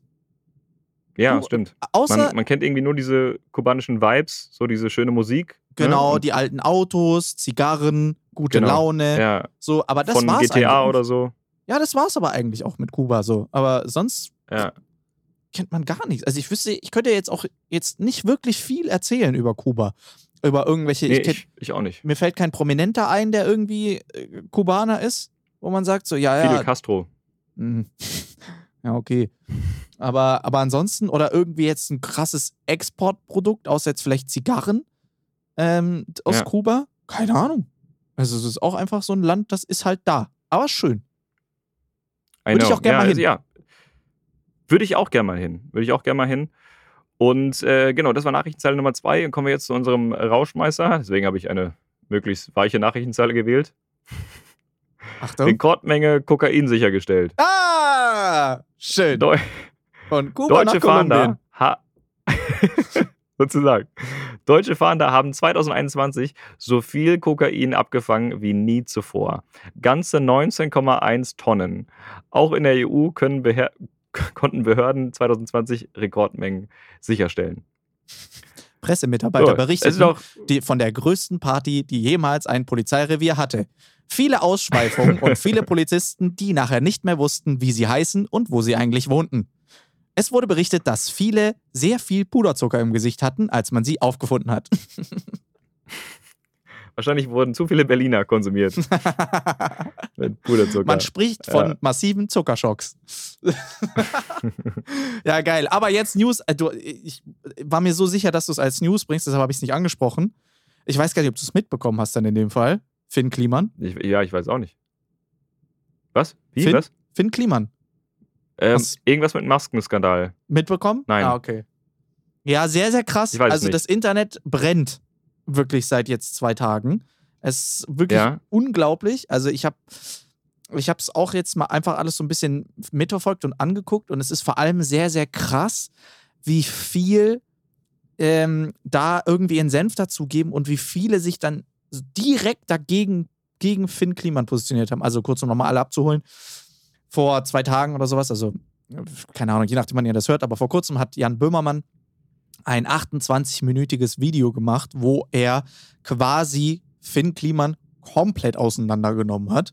Ja,
Du-
stimmt.
Außer,
Man, man kennt irgendwie nur diese kubanischen Vibes, so diese schöne Musik. ne?
genau,
Und-
die alten Autos, Zigarren, gute
Genau,
Laune.
Ja,
So, aber das
von
war's
GTA
eigentlich.
oder so.
Ja, das war's aber eigentlich auch mit Kuba so. Aber sonst
Ja.
kennt man gar nichts. Also ich wüsste, ich könnte jetzt auch jetzt nicht wirklich viel erzählen über Kuba. Über irgendwelche.
Nee,
ich kenn,
ich, ich auch nicht.
mir fällt kein Prominenter ein, der irgendwie äh, Kubaner ist, wo man sagt, so, ja,
Fidel
ja.
Castro.
Mhm. Ja, okay. Aber, aber ansonsten, oder irgendwie jetzt ein krasses Exportprodukt, außer jetzt vielleicht Zigarren ähm, aus
Ja.
Kuba? Keine Ahnung. Also es ist auch einfach so ein Land, das ist halt da. Aber schön. Würde ich auch gern
ja,
mal hin.
Ja. Würde ich auch gerne mal hin. Würde ich auch gerne mal hin. Und äh, genau, das war Nachrichtenzeile Nummer zwei. Dann kommen wir jetzt zu unserem Rauschmeister. Deswegen habe ich eine möglichst weiche Nachrichtenzeile gewählt.
Achtung.
Rekordmenge Kokain sichergestellt.
Ah! Schön.
Deu
Von Kuba
Deutsche
nach.
Fahnder ha sozusagen. Deutsche Fahnder haben 2021 so viel Kokain abgefangen wie nie zuvor. Ganze 19,1 Tonnen. Auch in der EU Beher konnten Behörden 2020 Rekordmengen sicherstellen.
Pressemitarbeiter
So,
berichteten die, von der größten Party, die jemals ein Polizeirevier hatte. Viele Ausschweifungen und viele Polizisten, die nachher nicht mehr wussten, wie sie heißen und wo sie eigentlich wohnten. Es wurde berichtet, dass viele sehr viel Puderzucker im Gesicht hatten, als man sie aufgefunden hat.
wahrscheinlich wurden zu viele Berliner konsumiert mit Puderzucker.
Man spricht von
Ja.
massiven Zuckerschocks. ja, geil. Aber jetzt News. Äh, du, ich war mir so sicher, dass du es als News bringst, deshalb habe ich es nicht angesprochen. Ich weiß gar nicht, ob du es mitbekommen hast dann in dem Fall. Finn Kliman.
ich, ja, ich weiß auch nicht. Was? Wie?
Finn?
Was?
Finn Kliman.
Ähm,
Was?
irgendwas mit Maskenskandal.
Mitbekommen?
Nein.
Ah, okay. Ja, sehr, sehr krass. Also
nicht.
das Internet brennt wirklich seit jetzt zwei Tagen. Es ist wirklich
Ja.
unglaublich. Also ich habe ich habe es auch jetzt mal einfach alles so ein bisschen mitverfolgt und angeguckt und es ist vor allem sehr, sehr krass, wie viel ähm, da irgendwie in Senf dazugeben und wie viele sich dann direkt dagegen gegen Finn Kliman positioniert haben. Also kurz um nochmal alle abzuholen. Vor zwei Tagen oder sowas, also keine Ahnung, je nachdem, wann ihr das hört, aber vor kurzem hat Jan Böhmermann ein 28-minütiges Video gemacht, wo er quasi Finn Kliman komplett auseinandergenommen hat.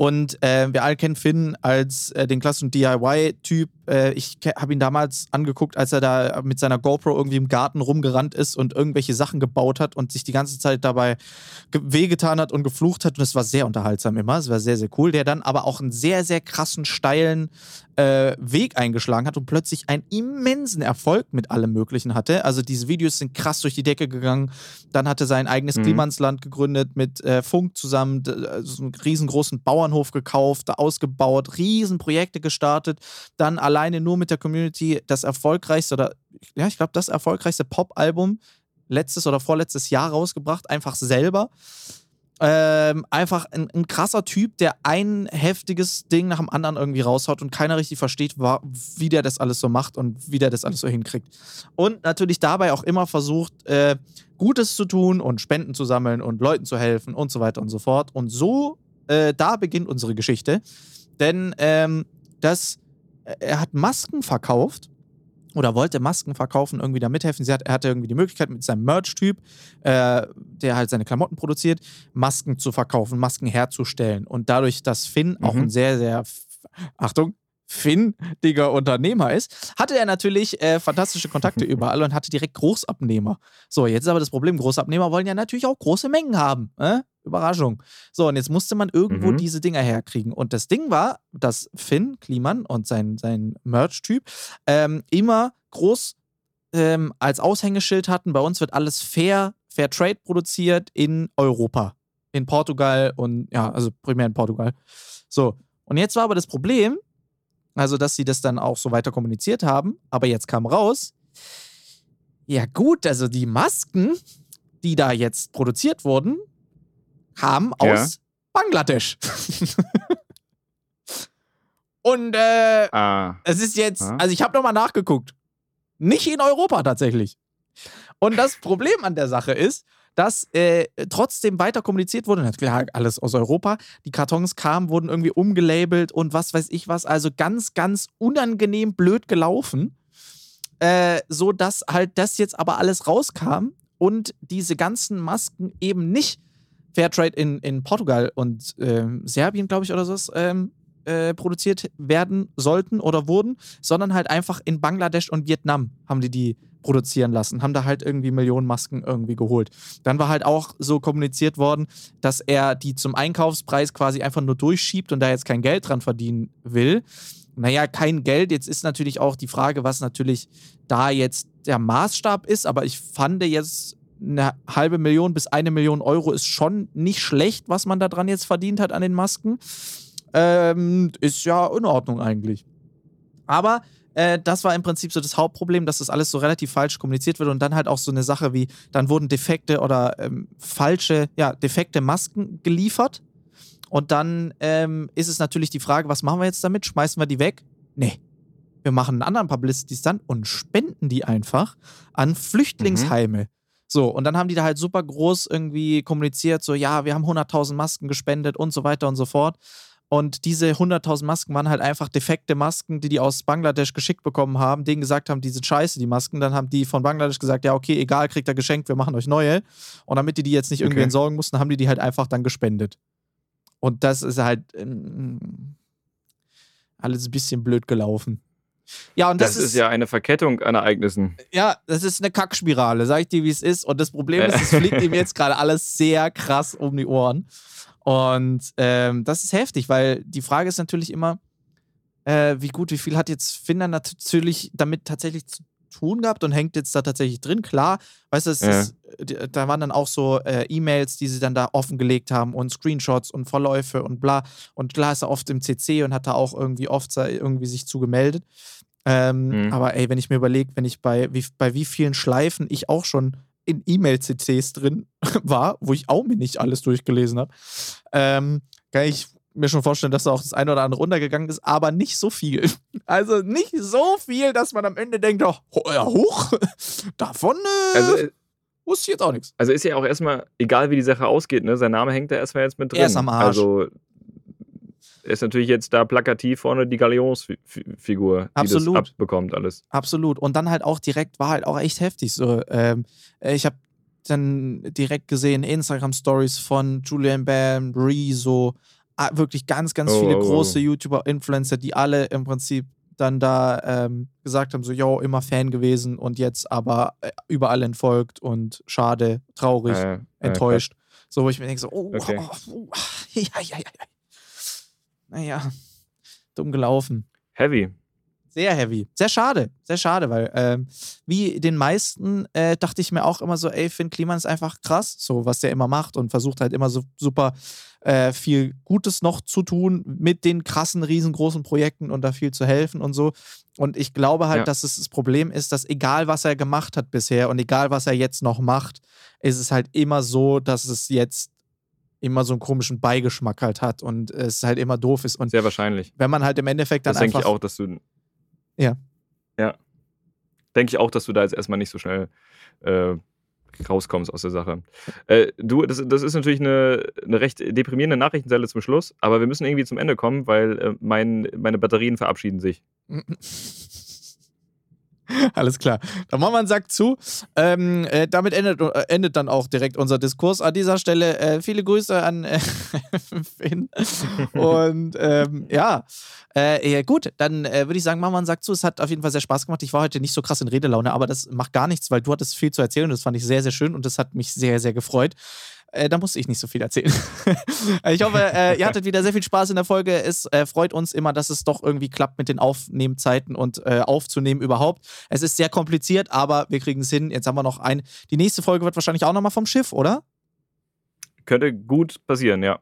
Und äh, wir alle kennen Finn als äh, den klassischen DIY-Typ. Äh, ich habe ihn damals angeguckt, als er da mit seiner GoPro irgendwie im Garten rumgerannt ist und irgendwelche Sachen gebaut hat und sich die ganze Zeit dabei ge- wehgetan hat und geflucht hat. Und es war sehr unterhaltsam immer. Es war sehr, sehr cool. Der dann aber auch einen sehr, sehr krassen, steilen äh, Weg eingeschlagen hat und plötzlich einen immensen Erfolg mit allem Möglichen hatte. Also diese Videos sind krass durch die Decke gegangen. Dann hatte er sein eigenes
Mhm.
Klimansland gegründet mit äh, Funk zusammen, äh, so einen riesengroßen Bauernhof gekauft, ausgebaut, Riesenprojekte gestartet. Dann alleine nur mit der Community das erfolgreichste oder ja, ich glaube, das erfolgreichste Pop-Album letztes oder vorletztes Jahr rausgebracht, einfach selber. Ähm, einfach ein, ein krasser Typ, der ein heftiges Ding nach dem anderen irgendwie raushaut und keiner richtig versteht, wa- wie der das alles so macht und wie der das alles so hinkriegt. Und natürlich dabei auch immer versucht, äh, Gutes zu tun und Spenden zu sammeln und Leuten zu helfen und so weiter und so fort. Und so, äh, da beginnt unsere Geschichte. Denn ähm, dass äh, er hat Masken verkauft oder wollte Masken verkaufen, irgendwie da mithelfen. Sie hat, er hatte irgendwie die Möglichkeit mit seinem Merch-Typ, äh, der halt seine Klamotten produziert, Masken zu verkaufen, Masken herzustellen. Und dadurch, dass Finn mhm. auch ein sehr, sehr, Achtung, findiger Unternehmer ist, hatte er natürlich äh, fantastische Kontakte überall und hatte direkt Großabnehmer. So, jetzt ist aber das Problem, Großabnehmer wollen ja natürlich auch große Mengen haben. Äh? Überraschung. So, und jetzt musste man irgendwo mhm. diese Dinger herkriegen. Und das Ding war, dass Finn Kliman und sein, sein Merch-Typ ähm, immer groß ähm, als Aushängeschild hatten, bei uns wird alles fair, fair Trade produziert in Europa. In Portugal und ja, also primär in Portugal. So, und jetzt war aber das Problem, also, dass sie das dann auch so weiter kommuniziert haben. Aber jetzt kam raus, ja gut, also die Masken, die da jetzt produziert wurden, ja. aus Bangladesch. Und äh, ah. es ist jetzt, ah. also ich habe nochmal nachgeguckt. Nicht in Europa tatsächlich. Und das Problem an der Sache ist, dass äh, trotzdem weiter kommuniziert wurde. Natürlich alles aus Europa. Die Kartons kamen, wurden irgendwie umgelabelt und was weiß ich was. Also ganz, ganz unangenehm blöd gelaufen. Äh, so dass halt das jetzt aber alles rauskam und diese ganzen Masken eben nicht Fairtrade in, in Portugal und äh, Serbien, glaube ich, oder so ähm, äh, produziert werden sollten oder wurden, sondern halt einfach in Bangladesch und Vietnam haben die die produzieren lassen, haben da halt irgendwie Millionen Masken irgendwie geholt. Dann war halt auch so kommuniziert worden, dass er die zum Einkaufspreis quasi einfach nur durchschiebt und da jetzt kein Geld dran verdienen will. Naja, kein Geld. Jetzt ist natürlich auch die Frage, was natürlich da jetzt der Maßstab ist, aber ich fand jetzt eine halbe Million bis eine Million Euro ist schon nicht schlecht, was man da dran jetzt verdient hat an den Masken. Ähm, ist ja in Ordnung eigentlich. Aber äh, das war im Prinzip so das Hauptproblem, dass das alles so relativ falsch kommuniziert wird und dann halt auch so eine Sache wie, dann wurden defekte oder ähm, falsche, ja, defekte Masken geliefert. Und dann ähm, ist es natürlich die Frage, was machen wir jetzt damit? Schmeißen wir die weg? Nee. Wir machen einen anderen Publicity-Stand und spenden die einfach an Flüchtlingsheime. Mhm. So, und dann haben die da halt super groß irgendwie kommuniziert, so, ja, wir haben 100.000 Masken gespendet und so weiter und so fort. Und diese 100.000 Masken waren halt einfach defekte Masken, die die aus Bangladesch geschickt bekommen haben, denen gesagt haben, die sind scheiße, die Masken. Dann haben die von Bangladesch gesagt, ja, okay, egal, kriegt er geschenkt, wir machen euch neue. Und damit die die jetzt nicht okay. irgendwie entsorgen mussten, haben die die halt einfach dann gespendet. Und das ist halt ähm, alles ein bisschen blöd gelaufen.
Ja, und das, das ist, ist, ja eine Verkettung an Ereignissen.
Ja, das ist eine Kackspirale, sag ich dir, wie es ist. Und das Problem ist, es fliegt ihm jetzt gerade alles sehr krass um die Ohren. Und ähm, das ist heftig, weil die Frage ist natürlich immer, äh, wie gut, wie viel hat jetzt Finder natürlich damit tatsächlich zu tun gehabt und hängt jetzt da tatsächlich drin. Klar, weißt du, ja. ist, da waren dann auch so äh, E-Mails, die sie dann da offengelegt haben und Screenshots und Verläufe und bla. Und klar ist er oft im CC und hat da auch irgendwie oft irgendwie sich zugemeldet. Ähm, mhm. Aber ey, wenn ich mir überlege, wenn ich bei wie, bei wie vielen Schleifen ich auch schon in E-Mail-CCs drin war, wo ich auch mir nicht alles durchgelesen habe, ähm, kann ich mir schon vorstellen, dass da auch das eine oder andere untergegangen ist, aber nicht so viel. Also nicht so viel, dass man am Ende denkt, oh, ja, hoch, davon äh, also, äh, wusste ich jetzt auch nichts.
Also ist ja auch erstmal, egal wie die Sache ausgeht, ne, sein Name hängt da erstmal jetzt mit drin. Er ist am Arsch. Also ist natürlich jetzt da plakativ vorne die Galionsfigur, die Absolut. das abbekommt alles.
Absolut. Und dann halt auch direkt, war halt auch echt heftig. So, ähm, ich habe dann direkt gesehen Instagram-Stories von Julian Bam, Rezo, wirklich ganz, ganz oh, viele oh, große oh. YouTuber, Influencer, die alle im Prinzip dann da ähm, gesagt haben, so, yo, immer Fan gewesen und jetzt aber äh, überall entfolgt und schade, traurig, äh, enttäuscht. Äh, so, wo ich mir denke, so, oh, okay. oh, oh, oh, ja, ja, ja, naja, dumm gelaufen.
Heavy.
Sehr heavy. Sehr schade. Sehr schade, weil ähm, wie den meisten äh, dachte ich mir auch immer so, ey, Finn Kliman ist einfach krass, so was der immer macht und versucht halt immer so super äh, viel Gutes noch zu tun mit den krassen, riesengroßen Projekten und da viel zu helfen und so. Und ich glaube halt, ja. dass es das Problem ist, dass egal was er gemacht hat bisher und egal was er jetzt noch macht, ist es halt immer so, dass es jetzt immer so einen komischen Beigeschmack halt hat und es halt immer doof ist. Und
Sehr wahrscheinlich.
Wenn man halt im Endeffekt dann
das
einfach.
denke ich auch, dass du.
Ja.
Ja. Denke ich auch, dass du da jetzt erstmal nicht so schnell äh, rauskommst aus der Sache. Äh, du, das, das ist natürlich eine, eine recht deprimierende Nachrichtenzelle zum Schluss, aber wir müssen irgendwie zum Ende kommen, weil äh, mein, meine Batterien verabschieden sich.
Alles klar. Der Maumann sagt zu. Ähm, äh, damit endet, äh, endet, dann auch direkt unser Diskurs an dieser Stelle. Äh, viele Grüße an äh, Finn. Und ähm, ja, äh, gut, dann äh, würde ich sagen, Maumann sagt zu. Es hat auf jeden Fall sehr Spaß gemacht. Ich war heute nicht so krass in Redelaune, aber das macht gar nichts, weil du hattest viel zu erzählen das fand ich sehr, sehr schön und das hat mich sehr, sehr gefreut. Äh, da musste ich nicht so viel erzählen. ich hoffe, äh, ihr hattet wieder sehr viel Spaß in der Folge. Es äh, freut uns immer, dass es doch irgendwie klappt mit den Aufnehmzeiten und äh, aufzunehmen überhaupt. Es ist sehr kompliziert, aber wir kriegen es hin. Jetzt haben wir noch ein. Die nächste Folge wird wahrscheinlich auch nochmal vom Schiff, oder?
Könnte gut passieren, ja.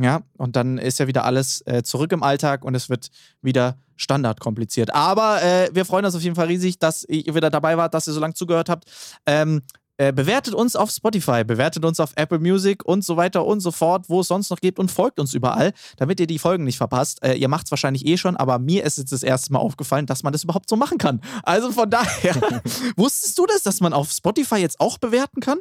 Ja, und dann ist ja wieder alles äh, zurück im Alltag und es wird wieder standardkompliziert. Aber äh, wir freuen uns auf jeden Fall riesig, dass ihr wieder dabei wart, dass ihr so lange zugehört habt. Ähm, äh, bewertet uns auf Spotify, bewertet uns auf Apple Music und so weiter und so fort, wo es sonst noch gibt und folgt uns überall, damit ihr die Folgen nicht verpasst. Äh, ihr macht es wahrscheinlich eh schon, aber mir ist jetzt das erste Mal aufgefallen, dass man das überhaupt so machen kann. Also von daher, wusstest du das, dass man auf Spotify jetzt auch bewerten kann?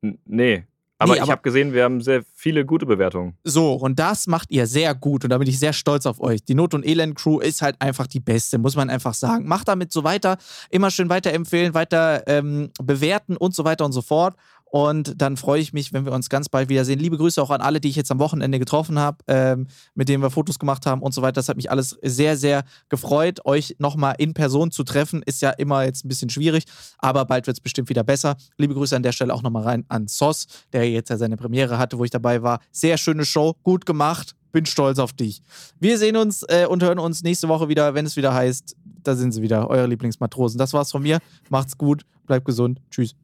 N nee, aber nee, ich habe gesehen, wir haben sehr viele gute Bewertungen.
So, und das macht ihr sehr gut und da bin ich sehr stolz auf euch. Die Not- und Elend-Crew ist halt einfach die beste, muss man einfach sagen. Macht damit so weiter, immer schön weiterempfehlen, weiter ähm, bewerten und so weiter und so fort. Und dann freue ich mich, wenn wir uns ganz bald wiedersehen. Liebe Grüße auch an alle, die ich jetzt am Wochenende getroffen habe, ähm, mit denen wir Fotos gemacht haben und so weiter. Das hat mich alles sehr, sehr gefreut. Euch nochmal in Person zu treffen, ist ja immer jetzt ein bisschen schwierig, aber bald wird es bestimmt wieder besser. Liebe Grüße an der Stelle auch nochmal rein an Sos, der jetzt ja seine Premiere hatte, wo ich dabei war. Sehr schöne Show, gut gemacht. Bin stolz auf dich. Wir sehen uns äh, und hören uns nächste Woche wieder, wenn es wieder heißt, da sind sie wieder, eure Lieblingsmatrosen. Das war's von mir. Macht's gut, bleibt gesund. Tschüss.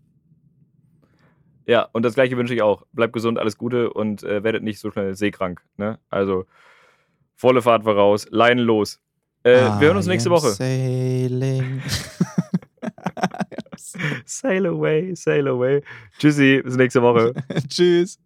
Ja, und das gleiche wünsche ich auch. Bleibt gesund, alles Gute und äh, werdet nicht so schnell seekrank. Ne? Also volle Fahrt voraus, Leinen los. Äh, wir hören uns nächste Woche.
Sailing.
sail away, sail away. Tschüssi, bis nächste Woche.
Tschüss.